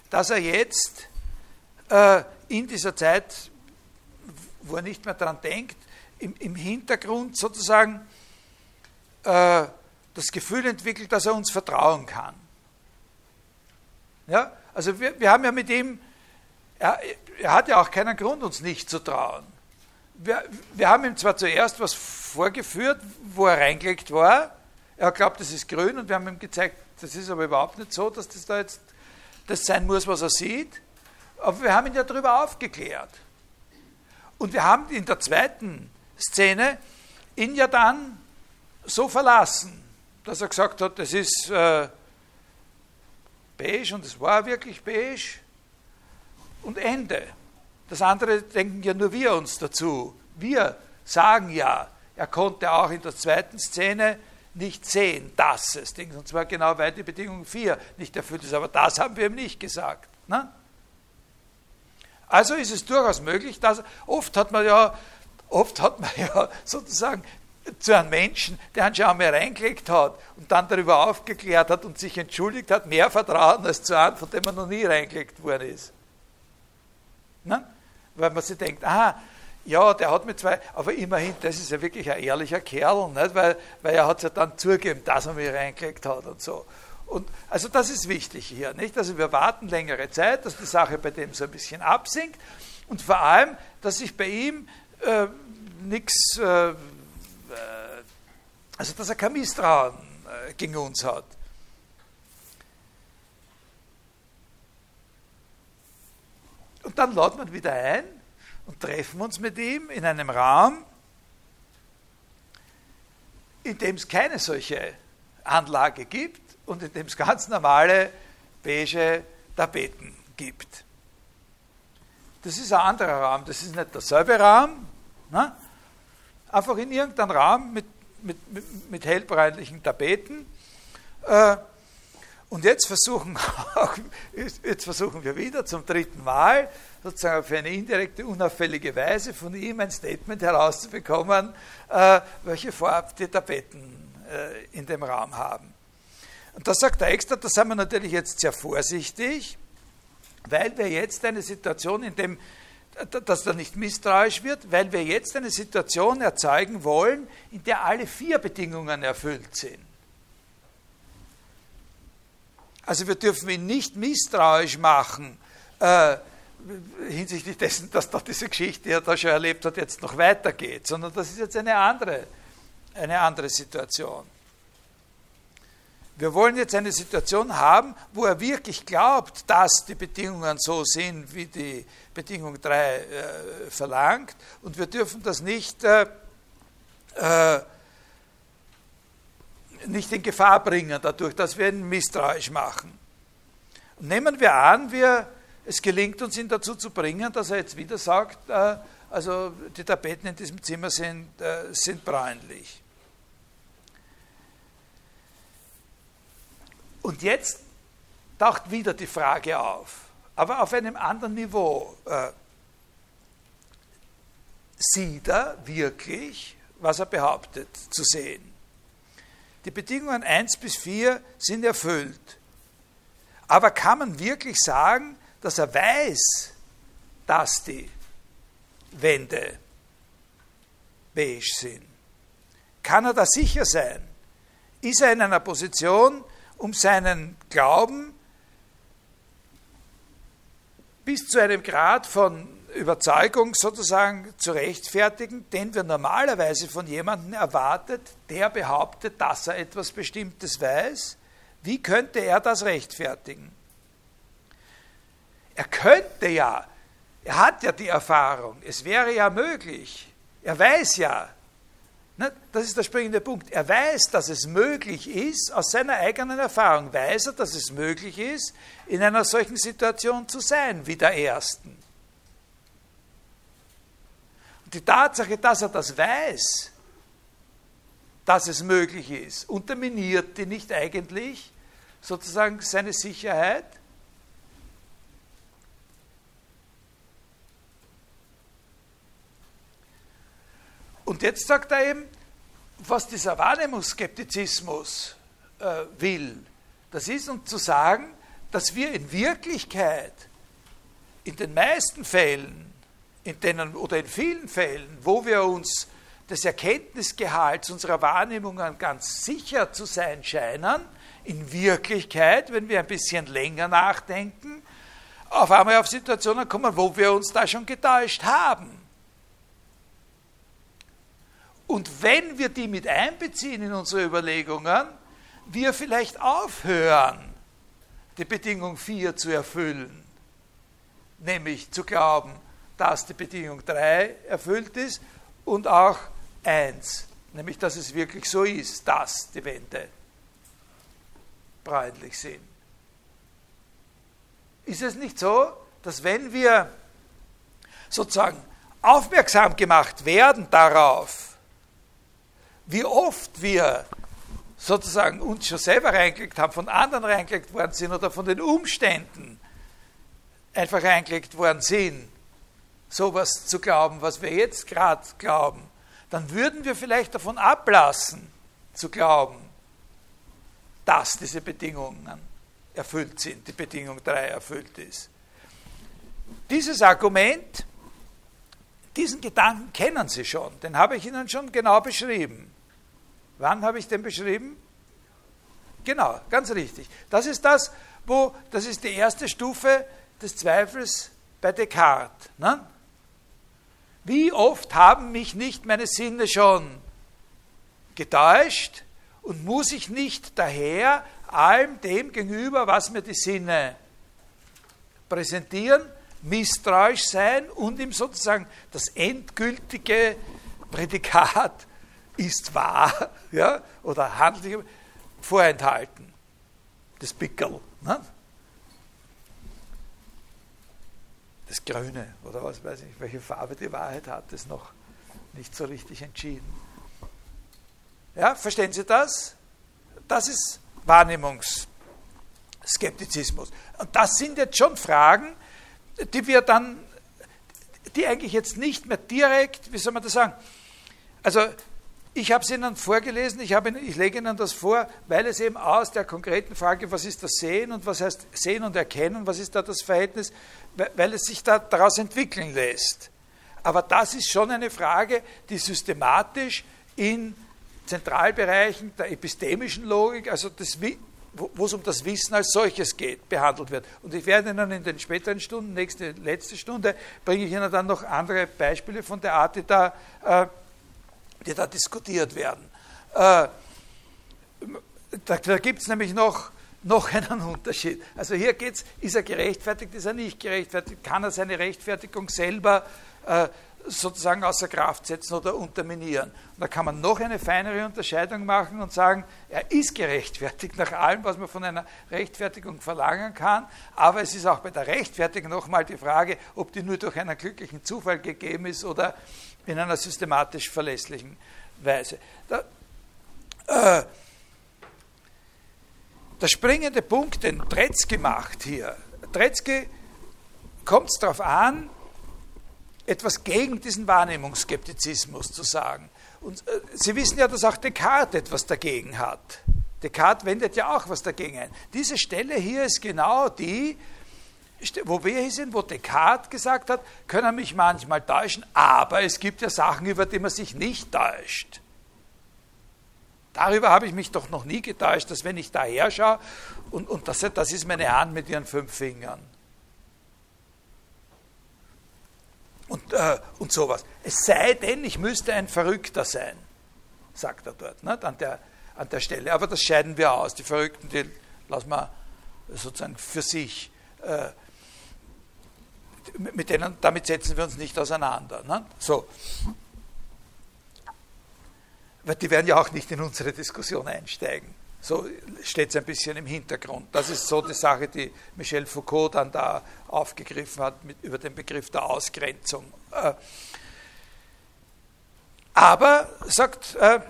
[SPEAKER 1] dass er jetzt äh, in dieser Zeit, wo er nicht mehr daran denkt, im, im Hintergrund sozusagen äh, das Gefühl entwickelt, dass er uns vertrauen kann. Ja? Also wir, wir haben ja mit ihm, er, er hat ja auch keinen Grund, uns nicht zu trauen. Wir, wir haben ihm zwar zuerst was vorgeführt, wo er reingelegt war, er glaubt, das ist grün und wir haben ihm gezeigt, das ist aber überhaupt nicht so, dass das da jetzt das sein muss, was er sieht. Aber wir haben ihn ja darüber aufgeklärt. Und wir haben in der zweiten Szene ihn ja dann so verlassen, dass er gesagt hat, das ist äh, beige und es war wirklich beige und Ende. Das andere denken ja nur wir uns dazu. Wir sagen ja, er konnte auch in der zweiten Szene nicht sehen, dass es, und zwar genau weil die Bedingung 4 nicht erfüllt ist, aber das haben wir ihm nicht gesagt. Ne? Also ist es durchaus möglich, dass oft hat man ja, oft hat man ja sozusagen zu einem Menschen, der einen einmal reingelegt hat und dann darüber aufgeklärt hat und sich entschuldigt hat, mehr Vertrauen als zu einem, von dem man noch nie reingelegt worden ist. Ne? Weil man sich denkt, aha, ja, der hat mit zwei, aber immerhin, das ist ja wirklich ein ehrlicher Kerl, nicht? Weil, weil er hat es ja dann zugegeben, dass er mich reingelegt hat und so. Und also das ist wichtig hier, nicht? Also wir warten längere Zeit, dass die Sache bei dem so ein bisschen absinkt und vor allem, dass sich bei ihm äh, nichts, äh, äh, also dass er kein Misstrauen äh, gegen uns hat. Und dann laut man wieder ein und treffen uns mit ihm in einem Raum, in dem es keine solche Anlage gibt und in dem es ganz normale beige Tapeten gibt. Das ist ein anderer Raum, das ist nicht derselbe Raum. Ne? Einfach in irgendeinem Raum mit, mit, mit, mit hellbräunlichen Tapeten. Äh, und jetzt versuchen, auch, jetzt versuchen wir wieder zum dritten Mal sozusagen auf eine indirekte, unauffällige Weise von ihm ein Statement herauszubekommen, äh, welche Farbe die Tapeten äh, in dem Raum haben. Und das sagt er extra, da sind wir natürlich jetzt sehr vorsichtig, weil wir jetzt eine Situation, in dem, dass da nicht misstrauisch wird, weil wir jetzt eine Situation erzeugen wollen, in der alle vier Bedingungen erfüllt sind. Also wir dürfen ihn nicht misstrauisch machen, äh, hinsichtlich dessen, dass doch diese Geschichte, die er da schon erlebt hat, jetzt noch weitergeht, sondern das ist jetzt eine andere, eine andere Situation. Wir wollen jetzt eine Situation haben, wo er wirklich glaubt, dass die Bedingungen so sind, wie die Bedingung 3 äh, verlangt. Und wir dürfen das nicht, äh, äh, nicht in Gefahr bringen, dadurch, dass wir ihn misstrauisch machen. Nehmen wir an, wir es gelingt uns, ihn dazu zu bringen, dass er jetzt wieder sagt, äh, also die Tapeten in diesem Zimmer sind, äh, sind bräunlich. Und jetzt taucht wieder die Frage auf, aber auf einem anderen Niveau. Äh, sieht er wirklich, was er behauptet zu sehen? Die Bedingungen 1 bis 4 sind erfüllt. Aber kann man wirklich sagen, dass er weiß, dass die Wände beige sind. Kann er da sicher sein? Ist er in einer Position, um seinen Glauben bis zu einem Grad von Überzeugung sozusagen zu rechtfertigen, den wir normalerweise von jemandem erwartet, der behauptet, dass er etwas Bestimmtes weiß? Wie könnte er das rechtfertigen? Er könnte ja, er hat ja die Erfahrung, es wäre ja möglich, er weiß ja, ne, das ist der springende Punkt, er weiß, dass es möglich ist, aus seiner eigenen Erfahrung weiß er, dass es möglich ist, in einer solchen Situation zu sein wie der Ersten. Die Tatsache, dass er das weiß, dass es möglich ist, unterminiert die nicht eigentlich sozusagen seine Sicherheit? Und jetzt sagt er eben, was dieser Wahrnehmungsskeptizismus äh, will, das ist uns zu sagen, dass wir in Wirklichkeit in den meisten Fällen, in denen, oder in vielen Fällen, wo wir uns des Erkenntnisgehalts unserer Wahrnehmungen ganz sicher zu sein scheinen, in Wirklichkeit, wenn wir ein bisschen länger nachdenken, auf einmal auf Situationen kommen, wo wir uns da schon getäuscht haben. Und wenn wir die mit einbeziehen in unsere Überlegungen, wir vielleicht aufhören, die Bedingung 4 zu erfüllen, nämlich zu glauben, dass die Bedingung 3 erfüllt ist und auch 1, nämlich dass es wirklich so ist, dass die Wände bräunlich sind. Ist es nicht so, dass wenn wir sozusagen aufmerksam gemacht werden darauf, wie oft wir sozusagen uns schon selber reingelegt haben, von anderen reingelegt worden sind oder von den Umständen einfach reingelegt worden sind, sowas zu glauben, was wir jetzt gerade glauben, dann würden wir vielleicht davon ablassen, zu glauben, dass diese Bedingungen erfüllt sind, die Bedingung 3 erfüllt ist. Dieses Argument, diesen Gedanken kennen Sie schon, den habe ich Ihnen schon genau beschrieben. Wann habe ich den beschrieben? Genau, ganz richtig. Das ist das, wo, das ist die erste Stufe des Zweifels bei Descartes. Ne? Wie oft haben mich nicht meine Sinne schon getäuscht und muss ich nicht daher allem dem gegenüber, was mir die Sinne präsentieren, misstrauisch sein und ihm sozusagen das endgültige Prädikat ist wahr ja, oder handelt vorenthalten. Das Pickel. Ne? Das Grüne oder was weiß ich, welche Farbe die Wahrheit hat, ist noch nicht so richtig entschieden. Ja, verstehen Sie das? Das ist Wahrnehmungsskeptizismus. Und das sind jetzt schon Fragen, die wir dann, die eigentlich jetzt nicht mehr direkt, wie soll man das sagen, also ich habe es Ihnen vorgelesen, ich, habe, ich lege Ihnen das vor, weil es eben aus der konkreten Frage, was ist das Sehen und was heißt Sehen und Erkennen, was ist da das Verhältnis, weil es sich da daraus entwickeln lässt. Aber das ist schon eine Frage, die systematisch in Zentralbereichen der epistemischen Logik, also das, wo es um das Wissen als solches geht, behandelt wird. Und ich werde Ihnen in den späteren Stunden, nächste, letzte Stunde, bringe ich Ihnen dann noch andere Beispiele von der Art, die da, äh, die da diskutiert werden. Äh, da, da gibt es nämlich noch, noch einen Unterschied. Also hier geht es, ist er gerechtfertigt, ist er nicht gerechtfertigt, kann er seine Rechtfertigung selber äh, sozusagen außer Kraft setzen oder unterminieren. Und da kann man noch eine feinere Unterscheidung machen und sagen, er ist gerechtfertigt nach allem, was man von einer Rechtfertigung verlangen kann, aber es ist auch bei der Rechtfertigung nochmal die Frage, ob die nur durch einen glücklichen Zufall gegeben ist oder in einer systematisch verlässlichen Weise. Da, äh, der springende Punkt, den Tretzky macht hier, Tretzky kommt es darauf an, etwas gegen diesen Wahrnehmungsskeptizismus zu sagen. Und äh, Sie wissen ja, dass auch Descartes etwas dagegen hat. Descartes wendet ja auch was dagegen ein. Diese Stelle hier ist genau die, wo wir hier sind, wo Descartes gesagt hat, können mich manchmal täuschen, aber es gibt ja Sachen, über die man sich nicht täuscht. Darüber habe ich mich doch noch nie getäuscht, dass wenn ich daher schaue, und, und das, das ist meine Hand mit ihren fünf Fingern. Und, äh, und sowas. Es sei denn, ich müsste ein Verrückter sein, sagt er dort, nicht? An, der, an der Stelle. Aber das scheiden wir aus. Die Verrückten, die lassen wir sozusagen für sich. Äh, mit denen, damit setzen wir uns nicht auseinander. Ne? So. Weil die werden ja auch nicht in unsere Diskussion einsteigen. So steht es ein bisschen im Hintergrund. Das ist so die Sache, die Michel Foucault dann da aufgegriffen hat mit, über den Begriff der Ausgrenzung. Äh, aber, sagt äh,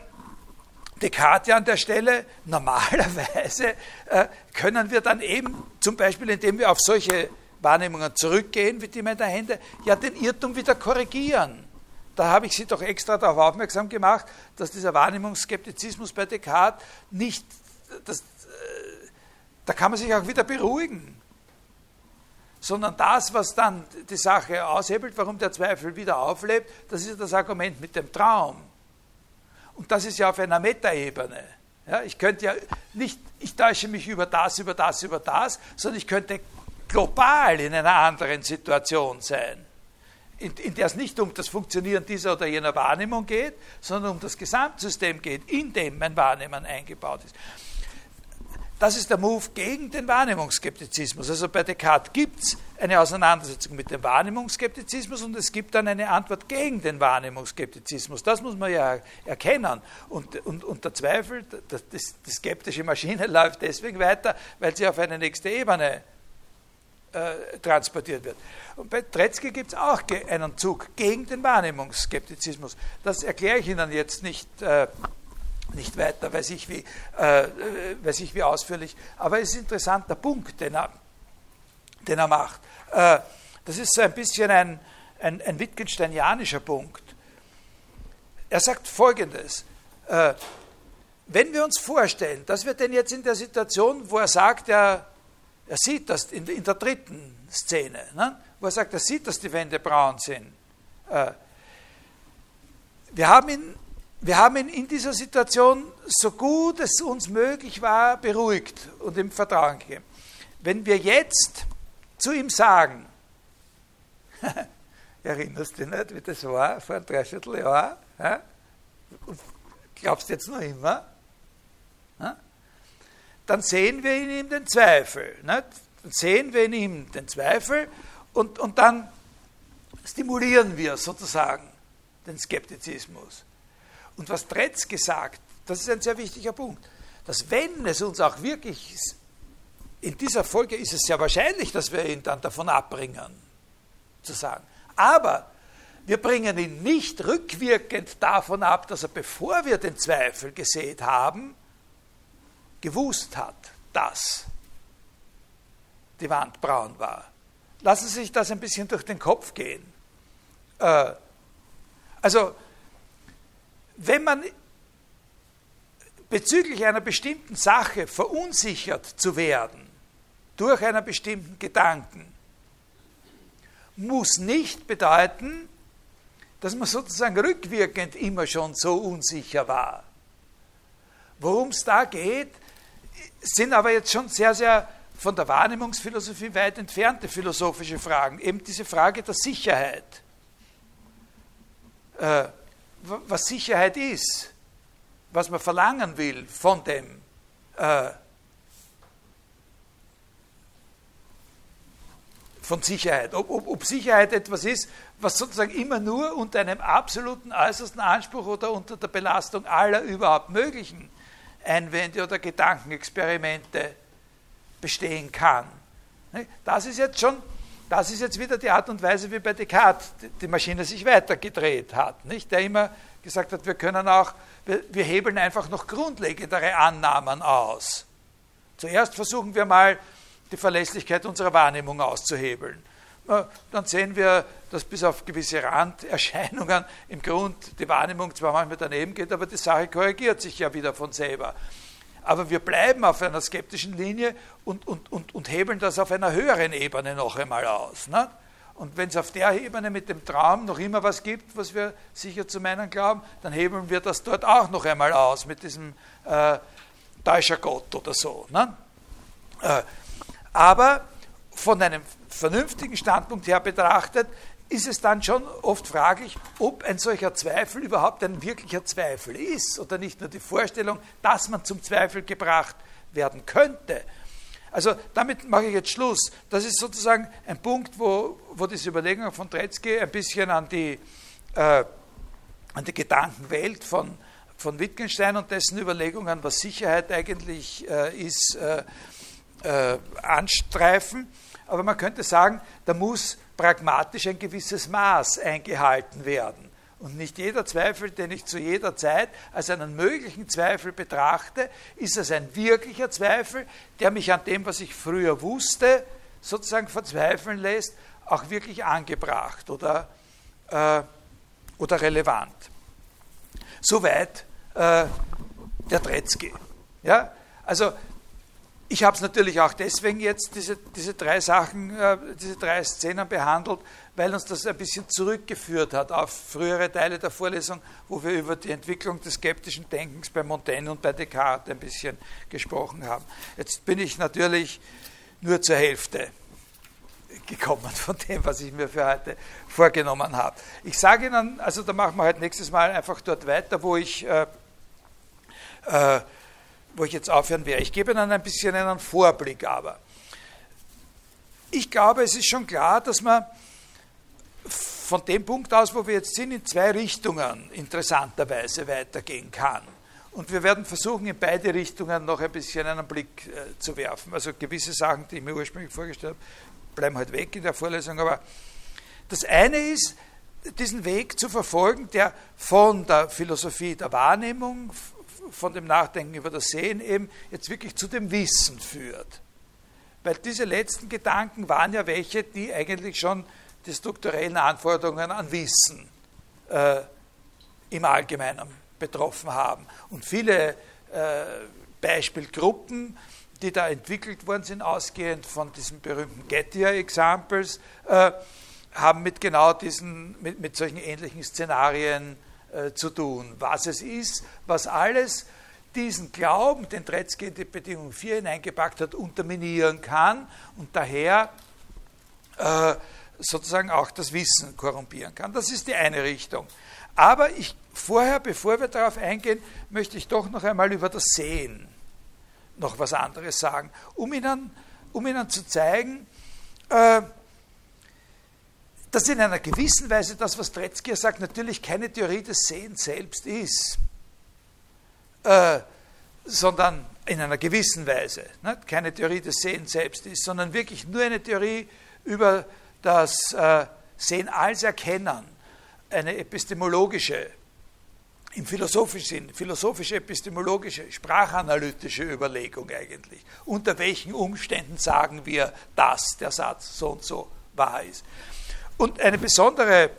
[SPEAKER 1] Descartes an der Stelle, normalerweise äh, können wir dann eben, zum Beispiel indem wir auf solche Wahrnehmungen zurückgehen, wie die meiner Hände, ja den Irrtum wieder korrigieren. Da habe ich Sie doch extra darauf aufmerksam gemacht, dass dieser Wahrnehmungsskeptizismus bei Descartes nicht, das, äh, da kann man sich auch wieder beruhigen. Sondern das, was dann die Sache aushebelt, warum der Zweifel wieder auflebt, das ist das Argument mit dem Traum. und das ist ja auf einer Metaebene. Ja, ich könnte ja nicht, ich täusche mich über das, über das, über das, sondern ich könnte global in einer anderen Situation sein, in, in der es nicht um das Funktionieren dieser oder jener Wahrnehmung geht, sondern um das Gesamtsystem geht, in dem mein Wahrnehmen eingebaut ist. Das ist der Move gegen den Wahrnehmungsskeptizismus. Also bei Descartes gibt es eine Auseinandersetzung mit dem Wahrnehmungsskeptizismus und es gibt dann eine Antwort gegen den Wahrnehmungsskeptizismus. Das muss man ja erkennen. Und, und, und der Zweifel, das, die skeptische Maschine läuft deswegen weiter, weil sie auf eine nächste Ebene äh, transportiert wird. Und bei Tretzky gibt es auch einen Zug gegen den Wahrnehmungsskeptizismus. Das erkläre ich Ihnen jetzt nicht. Äh, nicht weiter, weiß ich wie, äh, weiß ich wie ausführlich. Aber es ist ein interessanter Punkt, den er, den er macht. Äh, das ist so ein bisschen ein, ein, ein Wittgensteinianischer Punkt. Er sagt Folgendes. Äh, wenn wir uns vorstellen, dass wir denn jetzt in der Situation, wo er sagt, er, er sieht das in, in der dritten Szene, ne, wo er sagt, er sieht, dass die Wände braun sind. Äh, wir haben ihn wir haben ihn in dieser Situation, so gut es uns möglich war, beruhigt und ihm Vertrauen gegeben. Wenn wir jetzt zu ihm sagen, erinnerst du dich nicht, wie das war vor einem Dreivierteljahr? Ja? Glaubst du jetzt noch immer? Ja? Dann sehen wir in ihm den Zweifel. Nicht? Dann sehen wir in ihm den Zweifel und, und dann stimulieren wir sozusagen den Skeptizismus. Und was Tretz gesagt, das ist ein sehr wichtiger Punkt, dass wenn es uns auch wirklich, in dieser Folge ist es sehr wahrscheinlich, dass wir ihn dann davon abbringen, zu sagen. Aber wir bringen ihn nicht rückwirkend davon ab, dass er, bevor wir den Zweifel gesät haben, gewusst hat, dass die Wand braun war. Lassen Sie sich das ein bisschen durch den Kopf gehen. Äh, also, wenn man bezüglich einer bestimmten Sache verunsichert zu werden durch einen bestimmten Gedanken, muss nicht bedeuten, dass man sozusagen rückwirkend immer schon so unsicher war. Worum es da geht, sind aber jetzt schon sehr, sehr von der Wahrnehmungsphilosophie weit entfernte philosophische Fragen. Eben diese Frage der Sicherheit. Äh, was Sicherheit ist, was man verlangen will von dem äh, von Sicherheit. Ob, ob, ob, Sicherheit etwas ist, was sozusagen immer nur unter einem absoluten äußersten Anspruch oder unter der Belastung aller überhaupt möglichen Einwände oder Gedankenexperimente bestehen kann. Das ist jetzt schon das ist jetzt wieder die Art und Weise, wie bei Descartes die Maschine sich weitergedreht hat. Nicht? Der immer gesagt hat, wir können auch, wir, wir hebeln einfach noch grundlegendere Annahmen aus. Zuerst versuchen wir mal, die Verlässlichkeit unserer Wahrnehmung auszuhebeln. Dann sehen wir, dass bis auf gewisse Randerscheinungen im Grund die Wahrnehmung zwar manchmal daneben geht, aber die Sache korrigiert sich ja wieder von selber. Aber wir bleiben auf einer skeptischen Linie und, und, und, und hebeln das auf einer höheren Ebene noch einmal aus. Ne? Und wenn es auf der Ebene mit dem Traum noch immer was gibt, was wir sicher zu meinen glauben, dann hebeln wir das dort auch noch einmal aus mit diesem äh, Gott oder so. Ne? Äh, aber von einem vernünftigen Standpunkt her betrachtet, ist es dann schon oft fraglich, ob ein solcher Zweifel überhaupt ein wirklicher Zweifel ist oder nicht nur die Vorstellung, dass man zum Zweifel gebracht werden könnte. Also damit mache ich jetzt Schluss. Das ist sozusagen ein Punkt, wo, wo diese Überlegungen von Tretzky ein bisschen an die, äh, an die Gedankenwelt von, von Wittgenstein und dessen Überlegungen, was Sicherheit eigentlich äh, ist, äh, äh anstreifen. Aber man könnte sagen, da muss pragmatisch ein gewisses Maß eingehalten werden. Und nicht jeder Zweifel, den ich zu jeder Zeit als einen möglichen Zweifel betrachte, ist es ein wirklicher Zweifel, der mich an dem, was ich früher wusste, sozusagen verzweifeln lässt, auch wirklich angebracht oder, äh, oder relevant. Soweit äh, der Tretzky. Ja? Also ich habe es natürlich auch deswegen jetzt diese, diese drei Sachen, äh, diese drei Szenen behandelt, weil uns das ein bisschen zurückgeführt hat auf frühere Teile der Vorlesung, wo wir über die Entwicklung des skeptischen Denkens bei Montaigne und bei Descartes ein bisschen gesprochen haben. Jetzt bin ich natürlich nur zur Hälfte gekommen von dem, was ich mir für heute vorgenommen habe. Ich sage Ihnen, also da machen wir halt nächstes Mal einfach dort weiter, wo ich, äh, äh, wo ich jetzt aufhören werde. Ich gebe Ihnen ein bisschen einen Vorblick aber. Ich glaube, es ist schon klar, dass man von dem Punkt aus, wo wir jetzt sind, in zwei Richtungen interessanterweise weitergehen kann. Und wir werden versuchen, in beide Richtungen noch ein bisschen einen Blick äh, zu werfen. Also gewisse Sachen, die ich mir ursprünglich vorgestellt habe, bleiben halt weg in der Vorlesung. Aber das eine ist, diesen Weg zu verfolgen, der von der Philosophie der Wahrnehmung, von dem Nachdenken über das Sehen eben jetzt wirklich zu dem Wissen führt. Weil diese letzten Gedanken waren ja welche, die eigentlich schon die strukturellen Anforderungen an Wissen äh, im Allgemeinen betroffen haben. Und viele äh, Beispielgruppen, die da entwickelt worden sind, ausgehend von diesen berühmten Gettier-Examples, äh, haben mit genau diesen, mit, mit solchen ähnlichen Szenarien äh, zu tun. Was es ist, was alles diesen Glauben, den Tretzky in die Bedingung 4 hineingepackt hat, unterminieren kann und daher äh, sozusagen auch das Wissen korrumpieren kann. Das ist die eine Richtung. Aber ich, vorher, bevor wir darauf eingehen, möchte ich doch noch einmal über das Sehen noch was anderes sagen, um Ihnen, um Ihnen zu zeigen, äh, dass in einer gewissen Weise das, was Tretzky sagt, natürlich keine Theorie des Sehens selbst ist, äh, sondern in einer gewissen Weise ne, keine Theorie des Sehens selbst ist, sondern wirklich nur eine Theorie über das äh, Sehen als Erkennen, eine epistemologische, im philosophischen Sinn, philosophische, epistemologische, sprachanalytische Überlegung eigentlich. Unter welchen Umständen sagen wir, dass der Satz so und so wahr ist. Und eine besondere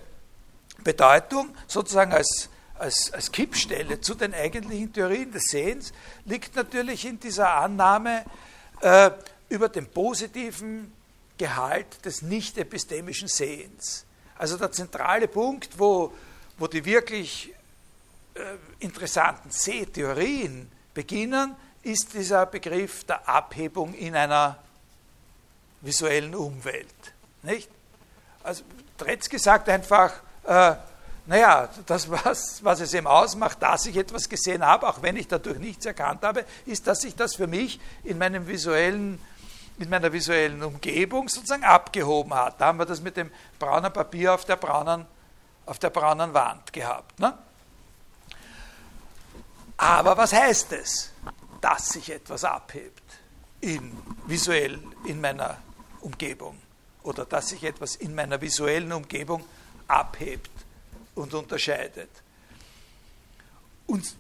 [SPEAKER 1] Bedeutung, sozusagen als, als, als Kippstelle zu den eigentlichen Theorien des Sehens, liegt natürlich in dieser Annahme äh, über den positiven Gehalt des nicht epistemischen Sehens. Also der zentrale Punkt, wo, wo die wirklich äh, interessanten Sehtheorien beginnen, ist dieser Begriff der Abhebung in einer visuellen Umwelt. Nicht? Also Tretzky sagt einfach, äh, naja, das, was, was es eben ausmacht, dass ich etwas gesehen habe, auch wenn ich dadurch nichts erkannt habe, ist, dass sich das für mich in meinem visuellen mit meiner visuellen Umgebung sozusagen abgehoben hat. Da haben wir das mit dem braunen Papier auf der braunen, auf der braunen Wand gehabt. Ne? Aber was heißt es, dass sich etwas abhebt in, visuell in meiner Umgebung oder dass sich etwas in meiner visuellen Umgebung abhebt und unterscheidet? Und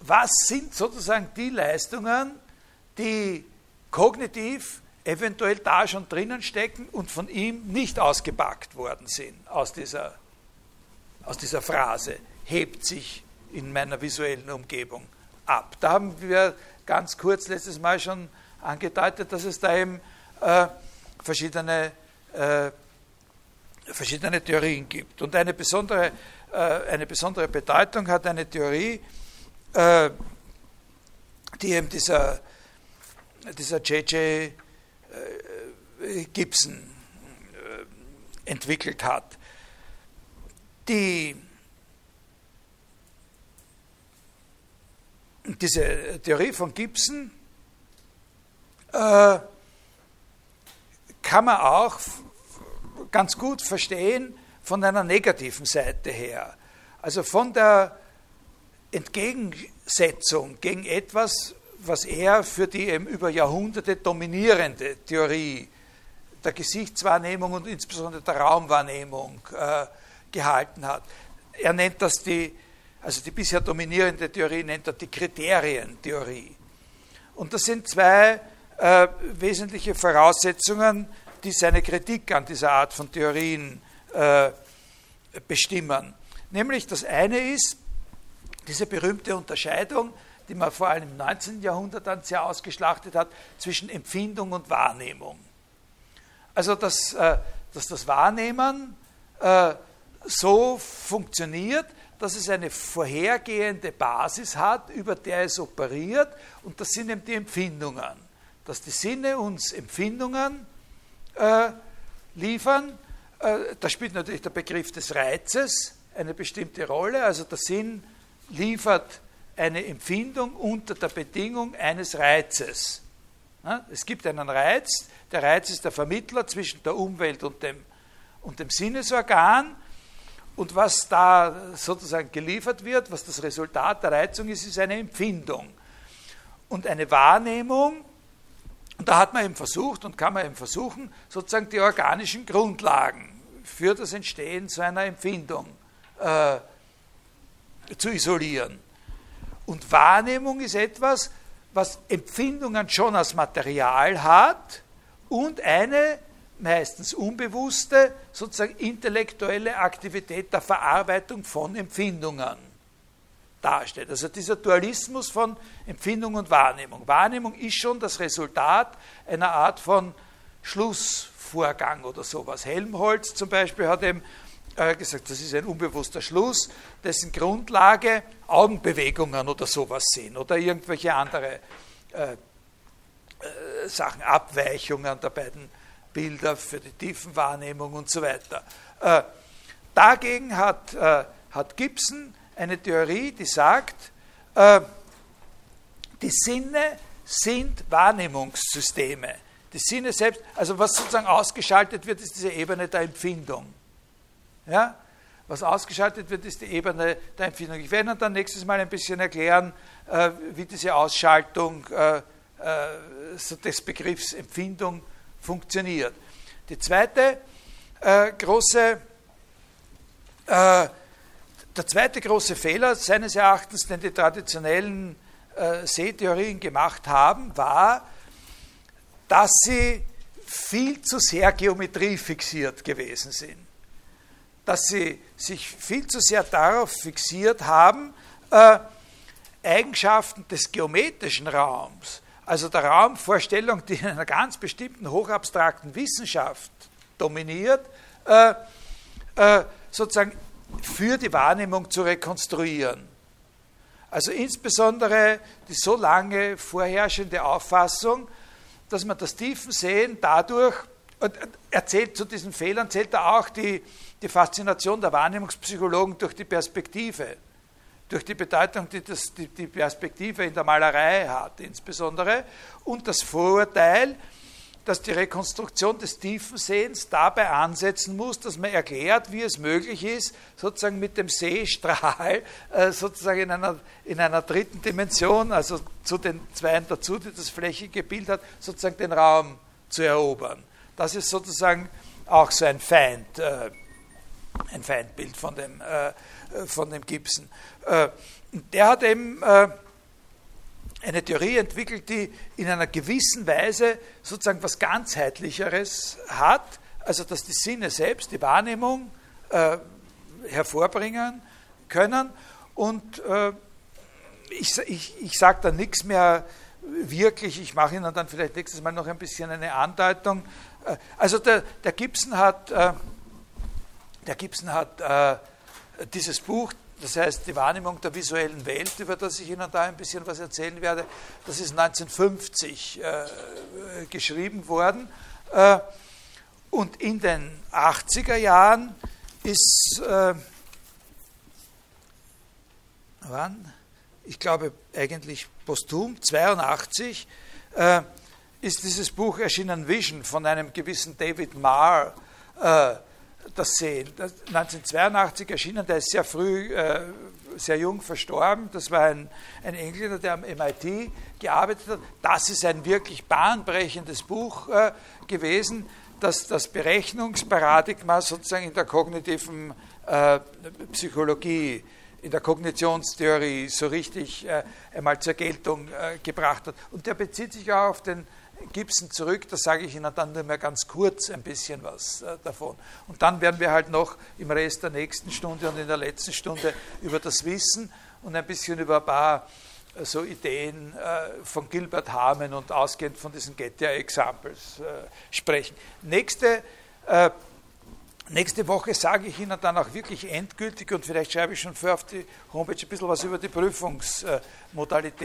[SPEAKER 1] was sind sozusagen die Leistungen, die kognitiv eventuell da schon drinnen stecken und von ihm nicht ausgepackt worden sind aus dieser, aus dieser Phrase, hebt sich in meiner visuellen Umgebung ab. Da haben wir ganz kurz letztes Mal schon angedeutet, dass es da eben äh, verschiedene, äh, verschiedene Theorien gibt. Und eine besondere, äh, eine besondere Bedeutung hat eine Theorie, äh, die eben dieser, dieser J.J. Äh, Gibson äh, entwickelt hat. Die, diese Theorie von Gibson äh, kann man auch ganz gut verstehen von einer negativen Seite her. Also von der Entgegensetzung gegen etwas, was er für die eben über Jahrhunderte dominierende Theorie der Gesichtswahrnehmung und insbesondere der Raumwahrnehmung äh, gehalten hat. Er nennt das die, also die bisher dominierende Theorie nennt er die Kriterientheorie. Und das sind zwei äh, wesentliche Voraussetzungen, die seine Kritik an dieser Art von Theorien äh, bestimmen. Nämlich das eine ist diese berühmte Unterscheidung die man vor allem im 19. Jahrhundert dann sehr ausgeschlachtet hat, zwischen Empfindung und Wahrnehmung. Also, dass, äh, dass das Wahrnehmen äh, so funktioniert, dass es eine vorhergehende Basis hat, über der es operiert, und das sind eben die Empfindungen. Dass die Sinne uns Empfindungen äh, liefern, äh, da spielt natürlich der Begriff des Reizes eine bestimmte Rolle, also der Sinn liefert eine Empfindung unter der Bedingung eines Reizes. Es gibt einen Reiz, der Reiz ist der Vermittler zwischen der Umwelt und dem, und dem Sinnesorgan. Und was da sozusagen geliefert wird, was das Resultat der Reizung ist, ist eine Empfindung. Und eine Wahrnehmung, und da hat man eben versucht und kann man eben versuchen, sozusagen die organischen Grundlagen für das Entstehen so einer Empfindung äh, zu isolieren. Und Wahrnehmung ist etwas, was Empfindungen schon als Material hat und eine meistens unbewusste, sozusagen intellektuelle Aktivität der Verarbeitung von Empfindungen darstellt. Also dieser Dualismus von Empfindung und Wahrnehmung. Wahrnehmung ist schon das Resultat einer Art von Schlussvorgang oder sowas. Helmholtz zum Beispiel hat eben äh, gesagt, das ist ein unbewusster Schluss, dessen Grundlage Augenbewegungen oder sowas sind oder irgendwelche andere äh, äh, Sachen, Abweichungen der beiden Bilder für die Tiefenwahrnehmung und so weiter. Äh, dagegen hat, äh, hat Gibson eine Theorie, die sagt, äh, die Sinne sind Wahrnehmungssysteme. Die Sinne selbst, also was sozusagen ausgeschaltet wird, ist diese Ebene der Empfindung. Ja? Was ausgeschaltet wird, ist die Ebene der Empfindung. Ich werde dann nächstes Mal ein bisschen erklären, äh, wie diese Ausschaltung äh, äh, des Begriffs Empfindung funktioniert. Die zweite äh, große, äh, der zweite große Fehler seines Erachtens, den die traditionellen äh, Sehtheorien gemacht haben, war, dass sie viel zu sehr geometriefixiert gewesen sind. Dass sie sich viel zu sehr darauf fixiert haben, äh, Eigenschaften des geometrischen Raums, also der Raumvorstellung, die in einer ganz bestimmten hochabstrakten Wissenschaft dominiert, äh, äh, sozusagen für die Wahrnehmung zu rekonstruieren. Also insbesondere die so lange vorherrschende Auffassung, dass man das Tiefensehen dadurch, und erzählt zu diesen Fehlern, zählt er auch die, die Faszination der Wahrnehmungspsychologen durch die Perspektive, durch die Bedeutung, die das, die, die Perspektive in der Malerei hat, insbesondere, und das Vorurteil, dass die Rekonstruktion des Tiefensehens dabei ansetzen muss, dass man erklärt, wie es möglich ist, sozusagen mit dem Seestrahl, äh, sozusagen in einer, in einer dritten Dimension, also zu den Zweien dazu, die das flächige Bild hat, sozusagen den Raum zu erobern. Das ist sozusagen auch so ein Feind. Äh, ein Feindbild von dem, äh, von dem Gibson. Äh, der hat eben äh, eine Theorie entwickelt, die in einer gewissen Weise sozusagen was ganzheitlicheres hat, also dass die Sinne selbst die Wahrnehmung äh, hervorbringen können. Und äh, ich, ich, ich sage da nichts mehr wirklich, ich mache Ihnen dann vielleicht nächstes Mal noch ein bisschen eine Andeutung. Äh, also der, der Gibson hat der Gibson hat äh, dieses Buch, das heißt Die Wahrnehmung der visuellen Welt, über das ich Ihnen da ein bisschen was erzählen werde, das ist 1950 äh, geschrieben worden. Äh, und in den 80er Jahren ist, äh, wann? Ich glaube eigentlich posthum, 82, äh, ist dieses Buch erschienen Vision von einem gewissen David Marr äh, das sehen. Das 1982 erschienen, der ist sehr früh, äh, sehr jung verstorben. Das war ein, ein Engländer, der am MIT gearbeitet hat. Das ist ein wirklich bahnbrechendes Buch äh, gewesen, das das Berechnungsparadigma sozusagen in der kognitiven äh, Psychologie in der Kognitionstheorie so richtig einmal zur Geltung gebracht hat. Und der bezieht sich auch auf den Gibson zurück, da sage ich Ihnen dann nur mehr ganz kurz ein bisschen was äh, davon. Und dann werden wir halt noch im Rest der nächsten Stunde und in der letzten Stunde über das Wissen und ein bisschen über ein paar äh, so Ideen äh, von Gilbert Harman und ausgehend von diesen Get Your Examples sprechen. Nächste nächste Woche sage ich Ihnen dann auch wirklich endgültig und vielleicht schreibe ich schon für auf die Homepage ein bisschen was über die Prüfungsmodalität.